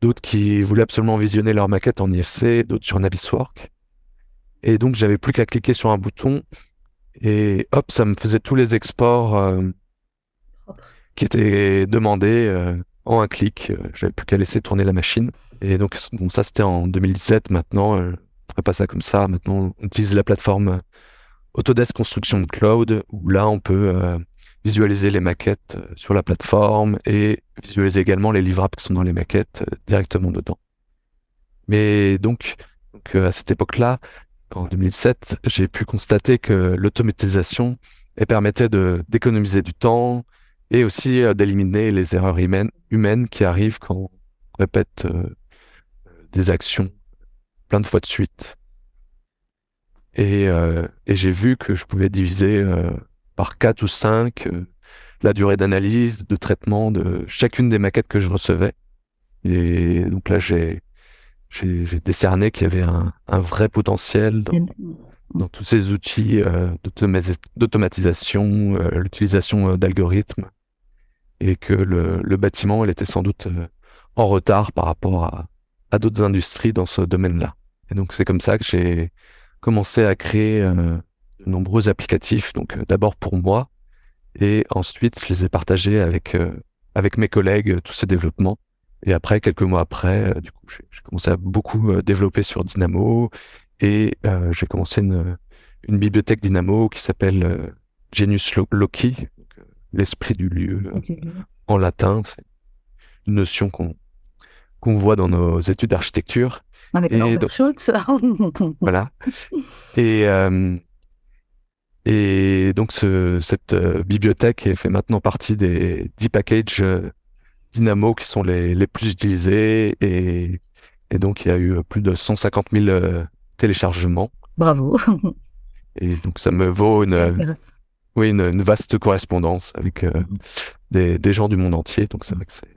D'autres qui voulaient absolument visionner leur maquette en IFC, d'autres sur Naviswork. Et donc, j'avais plus qu'à cliquer sur un bouton et hop, ça me faisait tous les exports euh, qui étaient demandés en un clic. j'avais plus qu'à laisser tourner la machine. Et donc, bon, ça, c'était en 2017. Maintenant, on ne ferait pas ça comme ça. Maintenant, on utilise la plateforme Autodesk Construction Cloud, où là, on peut euh, visualiser les maquettes euh, sur la plateforme et visualiser également les livrables qui sont dans les maquettes euh, directement dedans. Mais donc, à cette époque-là, en 2007, j'ai pu constater que l'automatisation permettait d'économiser du temps et aussi d'éliminer les erreurs humaines, humaines, qui arrivent quand on répète des actions plein de fois de suite. Euh, et, j'ai vu que je pouvais diviser euh, par 4 ou 5 euh, la durée d'analyse, de traitement de chacune des maquettes que je recevais. Et donc là, j'ai décerné qu'il y avait un, vrai potentiel dans, tous ces outils d'automatisation, l'utilisation d'algorithmes, et que le, bâtiment, il était sans doute en retard par rapport à, à d'autres industries dans ce domaine-là. Et donc c'est comme ça que j'ai commencé à créer euh, de nombreux applicatifs, donc euh, d'abord pour moi, et ensuite je les ai partagés avec, euh, avec mes collègues, tous ces développements. Et après, quelques mois après, du coup, j'ai commencé à beaucoup développer sur Dynamo et j'ai commencé une, une, bibliothèque Dynamo qui s'appelle Genius Loci, l'esprit du lieu en latin. C'est une notion qu'on qu'on voit dans nos études d'architecture avec et donc, voilà. Et, euh, et donc, ce, cette euh, bibliothèque fait maintenant partie des 10 packages euh, Dynamo qui sont les, les plus utilisés. Et, et, donc, il y a eu plus de 150 000 téléchargements. Bravo. Et donc, ça me vaut une, oui, une, vaste correspondance avec des, des gens du monde entier. Donc c'est vrai que c'est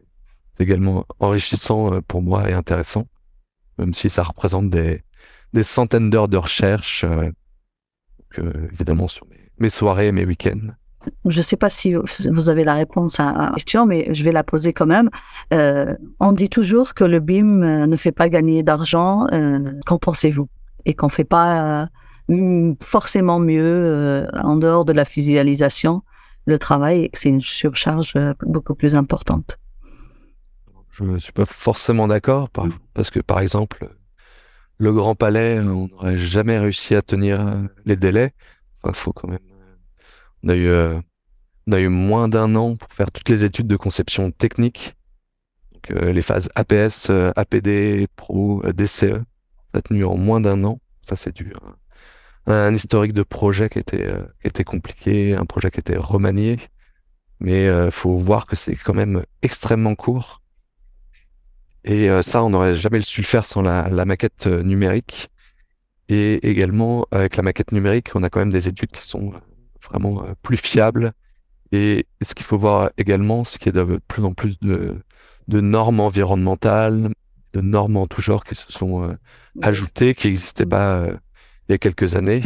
également enrichissant pour moi et intéressant, même si ça représente des, centaines d'heures de recherche, évidemment sur mes, soirées mes week-ends. Je ne sais pas si vous avez la réponse à la question, mais je vais la poser quand même. Euh, on dit toujours que le BIM euh, ne fait pas gagner d'argent. Euh, qu'en pensez-vous? Et qu'on ne fait pas forcément mieux en dehors de la visualisation le travail et que c'est une surcharge beaucoup plus importante. Je ne suis pas forcément d'accord parce que, par exemple, le Grand Palais, on n'aurait jamais réussi à tenir les délais. Il faut quand même on a eu, euh, on a eu moins d'un an pour faire toutes les études de conception technique. Donc, euh, les phases APS, euh, APD, Pro, DCE. Ça a tenu en moins d'un an. Ça, c'est du un, un, historique de projet qui était, qui était compliqué, un projet qui était remanié. Mais il faut voir que c'est quand même extrêmement court. Et ça, on n'aurait jamais su le faire sans la, la maquette numérique. Et également, avec la maquette numérique, on a quand même des études qui sont vraiment euh, plus fiable. Et ce qu'il faut voir également, c'est qu'il y a de plus en plus de, de normes environnementales, de normes en tout genre qui se sont euh, ajoutées, qui n'existaient pas euh, il y a quelques années.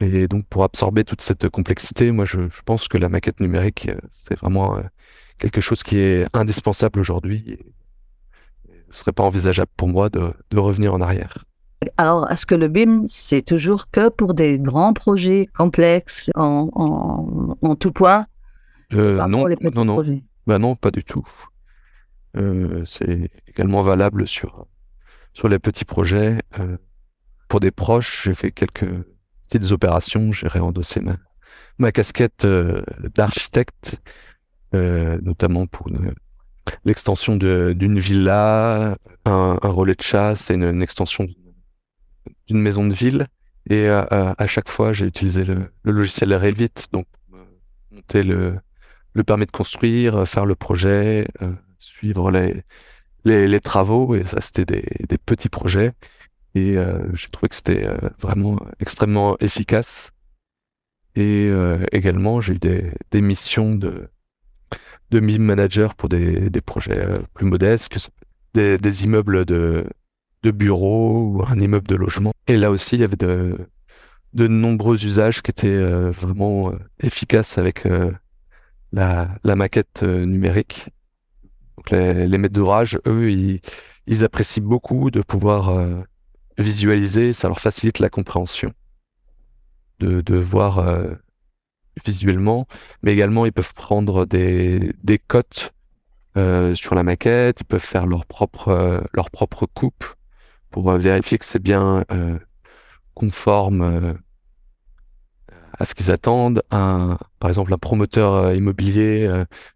Et donc, pour absorber toute cette complexité, moi, je, je pense que la maquette numérique, c'est vraiment quelque chose qui est indispensable aujourd'hui. Ce serait pas envisageable pour moi de, de revenir en arrière. Alors, est-ce que le BIM, c'est toujours que pour des grands projets complexes en, en, tout point? Euh, Non, non, non. Bah non, pas du tout. Euh, c'est également valable sur, sur les petits projets. Euh, pour des proches, j'ai fait quelques petites opérations. J'ai réendossé ma, ma casquette d'architecte, notamment pour l'extension d'une villa, un, relais de chasse et une, extension d'une maison de ville. Et euh, euh, à chaque fois, j'ai utilisé le, logiciel Revit, donc monter le, le permis de construire, faire le projet, euh, suivre les, les, les, travaux. Et ça, c'était des, des, petits projets. Et j'ai trouvé que c'était vraiment extrêmement efficace. Et également, j'ai eu des, des missions de, de MIM manager pour des, projets plus modestes, des, immeubles de, de bureau ou un immeuble de logement. Et là aussi, il y avait de, nombreux usages qui étaient euh, vraiment euh, efficaces avec euh, la, maquette numérique. Donc les, les maîtres d'ouvrage, eux, ils, ils, apprécient beaucoup de pouvoir visualiser, ça leur facilite la compréhension, de, de voir visuellement, mais également ils peuvent prendre des, des cotes sur la maquette, ils peuvent faire leur propre, leur propre coupe pour euh, vérifier que c'est bien euh, conforme euh, à ce qu'ils attendent. Un, par exemple, un promoteur immobilier,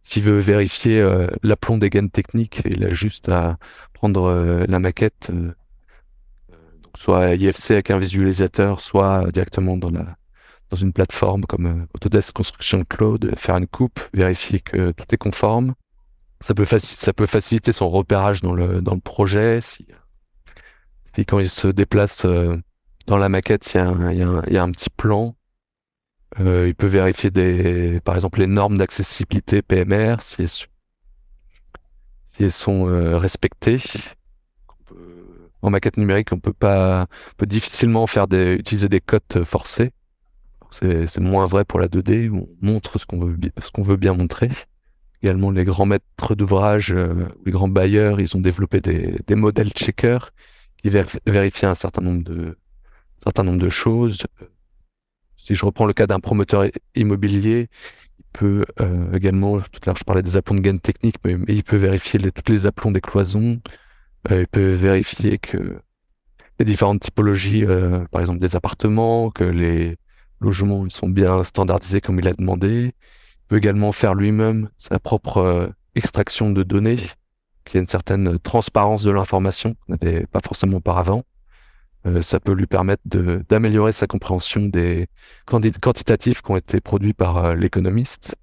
s'il veut vérifier l'aplomb des gaines techniques, il a juste à prendre la maquette, soit IFC avec un visualisateur, soit directement dans la dans une plateforme comme Autodesk Construction Cloud, faire une coupe, vérifier que tout est conforme. Ça peut, ça peut faciliter son repérage dans le, dans le projet. Si quand il se déplace euh, dans la maquette, il y, a un, petit plan. Euh, il peut vérifier des, par exemple les normes d'accessibilité PMR si elles, sont euh, respectées. En maquette numérique, on peut pas, peut difficilement faire des, utiliser des cotes forcées. C'est moins vrai pour la 2D où on montre ce qu'on veut, ce qu'on veut bien montrer. Également, les grands maîtres d'ouvrage, les grands bailleurs, ils ont développé des, des modèles checkers qui vérifie un certain nombre de, certain nombre de choses. Si je reprends le cas d'un promoteur immobilier, il peut euh, également, tout à l'heure je parlais des aplombs de gaines techniques, mais, il peut vérifier les, toutes les aplombs des cloisons. Euh, il peut vérifier que les différentes typologies, euh, par exemple des appartements, que les logements ils sont bien standardisés comme il a demandé. Il peut également faire lui-même sa propre extraction de données qu'il y a une certaine transparence de l'information qu'on n'avait pas forcément auparavant. Euh, ça peut lui permettre d'améliorer sa compréhension des quantitatifs qui ont été produits par euh, l'économiste.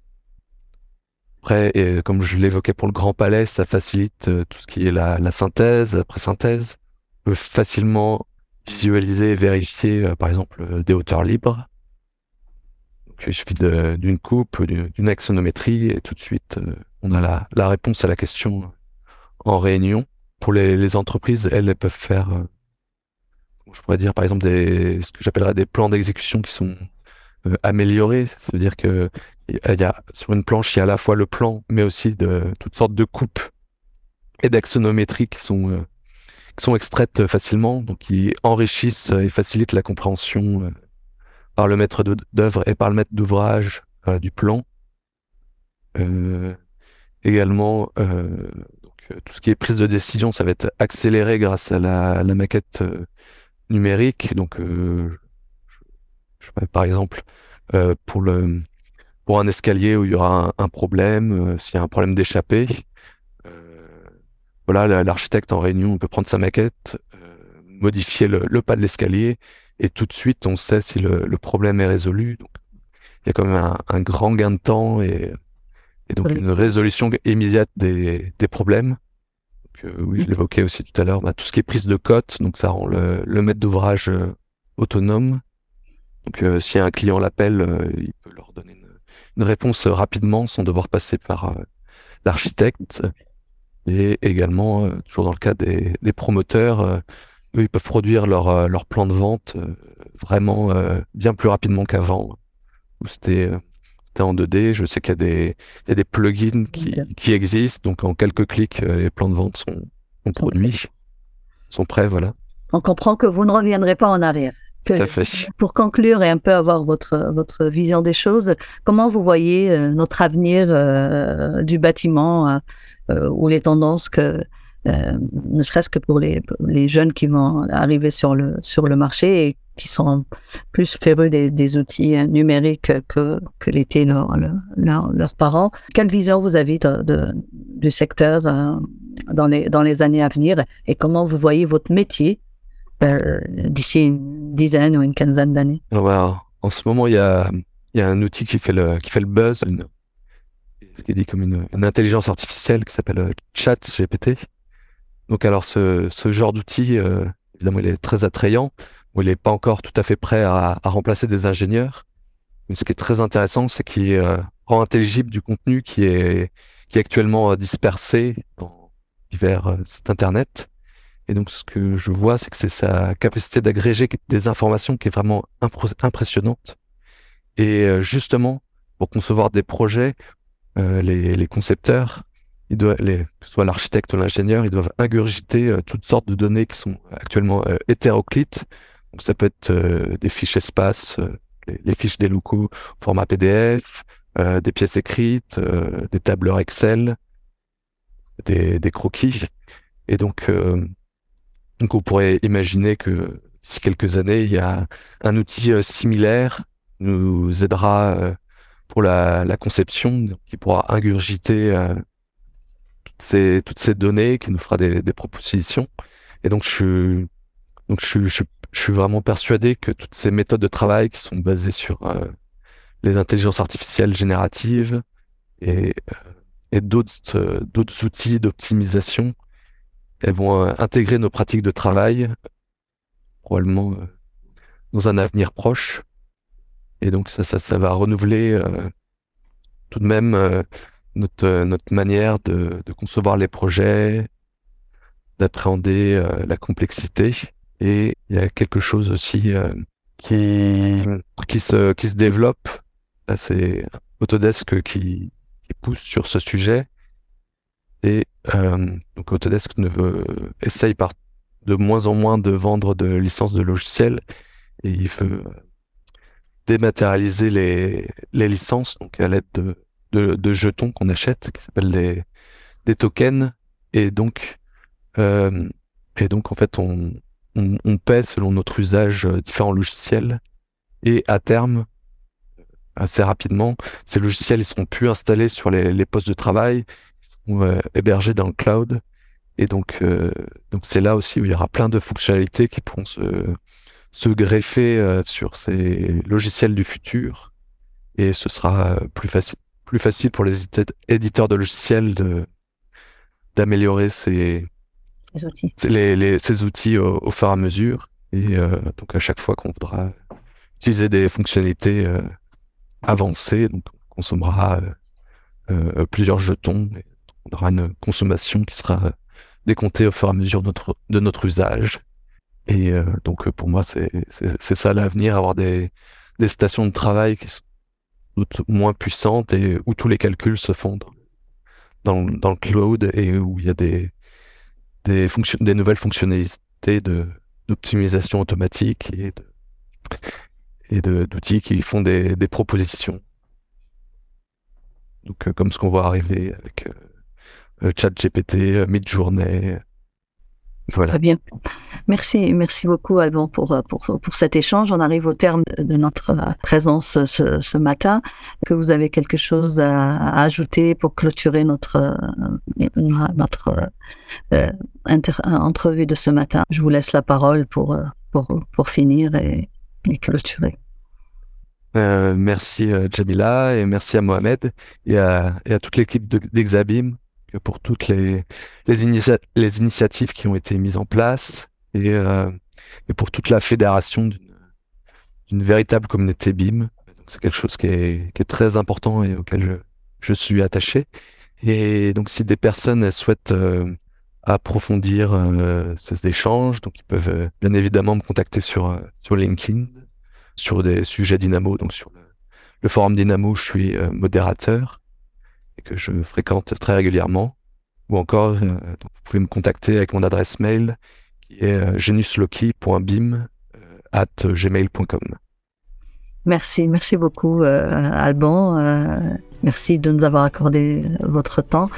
Après, et comme je l'évoquais pour le Grand Palais, ça facilite euh, tout ce qui est la, la synthèse, la pré-synthèse. On peut facilement visualiser et vérifier, par exemple, des hauteurs libres. Il suffit d'une coupe, d'une axonométrie, et tout de suite, on a la, réponse à la question en réunion. Pour les, entreprises, elles, peuvent faire, je pourrais dire par exemple, des, ce que j'appellerais des plans d'exécution qui sont améliorés. C'est-à-dire que il y a, sur une planche, il y a à la fois le plan, mais aussi de toutes sortes de coupes et d'axonométrie qui sont sont extraites facilement, donc qui enrichissent et facilitent la compréhension euh, par le maître d'œuvre et par le maître d'ouvrage euh, du plan. Euh, également, donc, tout ce qui est prise de décision, ça va être accéléré grâce à la, maquette numérique. Donc, par exemple, pour un escalier où il y aura un, problème, s'il y a un problème d'échappée, voilà, l'architecte en réunion, on peut prendre sa maquette, euh, modifier le, pas de l'escalier, et tout de suite, on sait si le, problème est résolu. Donc, il y a quand même un, grand gain de temps et, donc une résolution immédiate des, problèmes. Donc, euh, oui, je l'évoquais aussi tout à l'heure, bah, tout ce qui est prise de cote, donc ça rend le, maître d'ouvrage euh, autonome. Donc, si un client l'appelle, il peut leur donner une, une, réponse rapidement sans devoir passer par l'architecte. Et également, euh, toujours dans le cas des, promoteurs, euh, eux, ils peuvent produire leur, euh, leur plan de vente vraiment bien plus rapidement qu'avant, où c'était en 2D. Je sais qu'il y, a des, y a des plugins qui, qui, existent, donc en quelques clics, les plans de vente sont, sont produits, sont prêts, voilà. On comprend que vous ne reviendrez pas en arrière. Tout à fait. Pour conclure et un peu avoir votre, votre vision des choses, comment vous voyez notre avenir du bâtiment euh, ou les tendances que, euh, ne serait-ce que pour les, jeunes qui vont arriver sur le, sur le marché et qui sont plus férus des, outils numériques que, que l'étaient leurs leurs parents. Quelle vision vous avez du secteur euh, dans, les, dans les années à venir et comment vous voyez votre métier d'ici une dizaine ou une quinzaine d'années? En ce moment, il y a, y a un outil qui fait le, qui fait le buzz, ce qui est dit comme une, intelligence artificielle qui s'appelle euh, Chat GPT. Donc alors ce, ce genre d'outil, euh, évidemment, il est très attrayant. il n'est pas encore tout à fait prêt à, à, remplacer des ingénieurs. Mais ce qui est très intéressant, c'est qu'il euh, rend intelligible du contenu qui est, qui est actuellement dispersé dans divers sites internet. Et donc ce que je vois, c'est que c'est sa capacité d'agréger des informations qui est vraiment impressionnante. Et justement, pour concevoir des projets euh, les, concepteurs, ils doivent, les, que ce soit l'architecte ou l'ingénieur, ils doivent ingurgiter euh, toutes sortes de données qui sont actuellement euh, hétéroclites. Donc ça peut être des fiches espace, les, fiches des locaux format PDF, des pièces écrites, des tableurs Excel, des, des croquis. Et donc, donc on pourrait imaginer que d'ici quelques années, il y a un outil similaire nous aidera pour la, conception, qui pourra ingurgiter euh, toutes, ces, toutes ces données, qui nous fera des, propositions. Et donc, je, donc je, je, suis vraiment persuadé que toutes ces méthodes de travail qui sont basées sur euh, les intelligences artificielles génératives et, euh, et d'autres d'autres outils d'optimisation, elles vont intégrer nos pratiques de travail, probablement dans un avenir proche. Et donc ça, ça, ça va renouveler euh, tout de même euh, notre, euh, notre manière de, de, concevoir les projets, d'appréhender la complexité. Et il y a quelque chose aussi qui, qui, se, qui se développe. C'est Autodesk qui, qui pousse sur ce sujet. Et donc Autodesk ne veut, essaye par de moins en moins de vendre de licences de logiciels et il veut dématérialiser les, les licences, donc à l'aide de, de, jetons qu'on achète, qui s'appellent des, tokens. Et donc, euh, et donc en fait, on, on, paie selon notre usage euh, différents logiciels. Et à terme, assez rapidement, ces logiciels ils seront plus installés sur les, postes de travail, ils seront euh, hébergés dans le cloud. Et donc, c'est là aussi où il y aura plein de fonctionnalités qui pourront se, greffer euh, sur ces logiciels du futur et ce sera euh, plus facile, plus facile pour les éditeurs de logiciels de d'améliorer ces, outils, les, ces outils au, fur et à mesure et euh, donc à chaque fois qu'on voudra utiliser des fonctionnalités avancée, donc on consommera plusieurs jetons, et on aura une consommation qui sera décomptée au fur et à mesure de notre, de notre usage. Et donc pour moi, c'est ça l'avenir, avoir des, des stations de travail qui sont moins puissantes et où tous les calculs se font dans, le cloud et où il y a des, des, des nouvelles fonctionnalités d'optimisation automatique et d'outils qui font des, propositions. Donc, euh, comme ce qu'on voit arriver avec euh, euh ChatGPT, Midjourney, voilà. Très bien. Merci, merci beaucoup Alban pour, pour, pour cet échange. On arrive au terme de notre présence ce, ce matin. Que vous avez quelque chose à, ajouter pour clôturer notre, notre euh, entrevue de ce matin? Je vous laisse la parole pour, pour, pour finir et, clôturer. Euh, merci euh, Jamila et merci à Mohamed et à, et à toute l'équipe d'Exabim pour toutes les, les, initiatives qui ont été mises en place et, euh, et pour toute la fédération d'une véritable communauté BIM. C'est quelque chose qui est, qui est, très important et auquel je, je, suis attaché. Et donc, si des personnes souhaitent euh, approfondir euh, ces échanges, donc ils peuvent bien évidemment me contacter sur, sur LinkedIn, sur des sujets Dynamo, donc sur le, le forum Dynamo, je suis modérateur que je fréquente très régulièrement. Ou encore, euh, vous pouvez me contacter avec mon adresse mail qui est euh, genusloki.bim euh, at gmail.com. Merci, merci beaucoup Alban. merci de nous avoir accordé votre temps.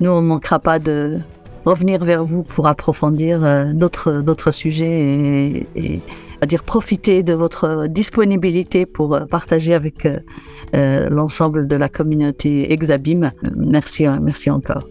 Nous, on ne manquera pas de revenir vers vous pour approfondir d'autres, d'autres sujets et à dire profiter de votre disponibilité pour euh, partager avec euh, euh, l'ensemble de la communauté Exabim. Merci, merci encore.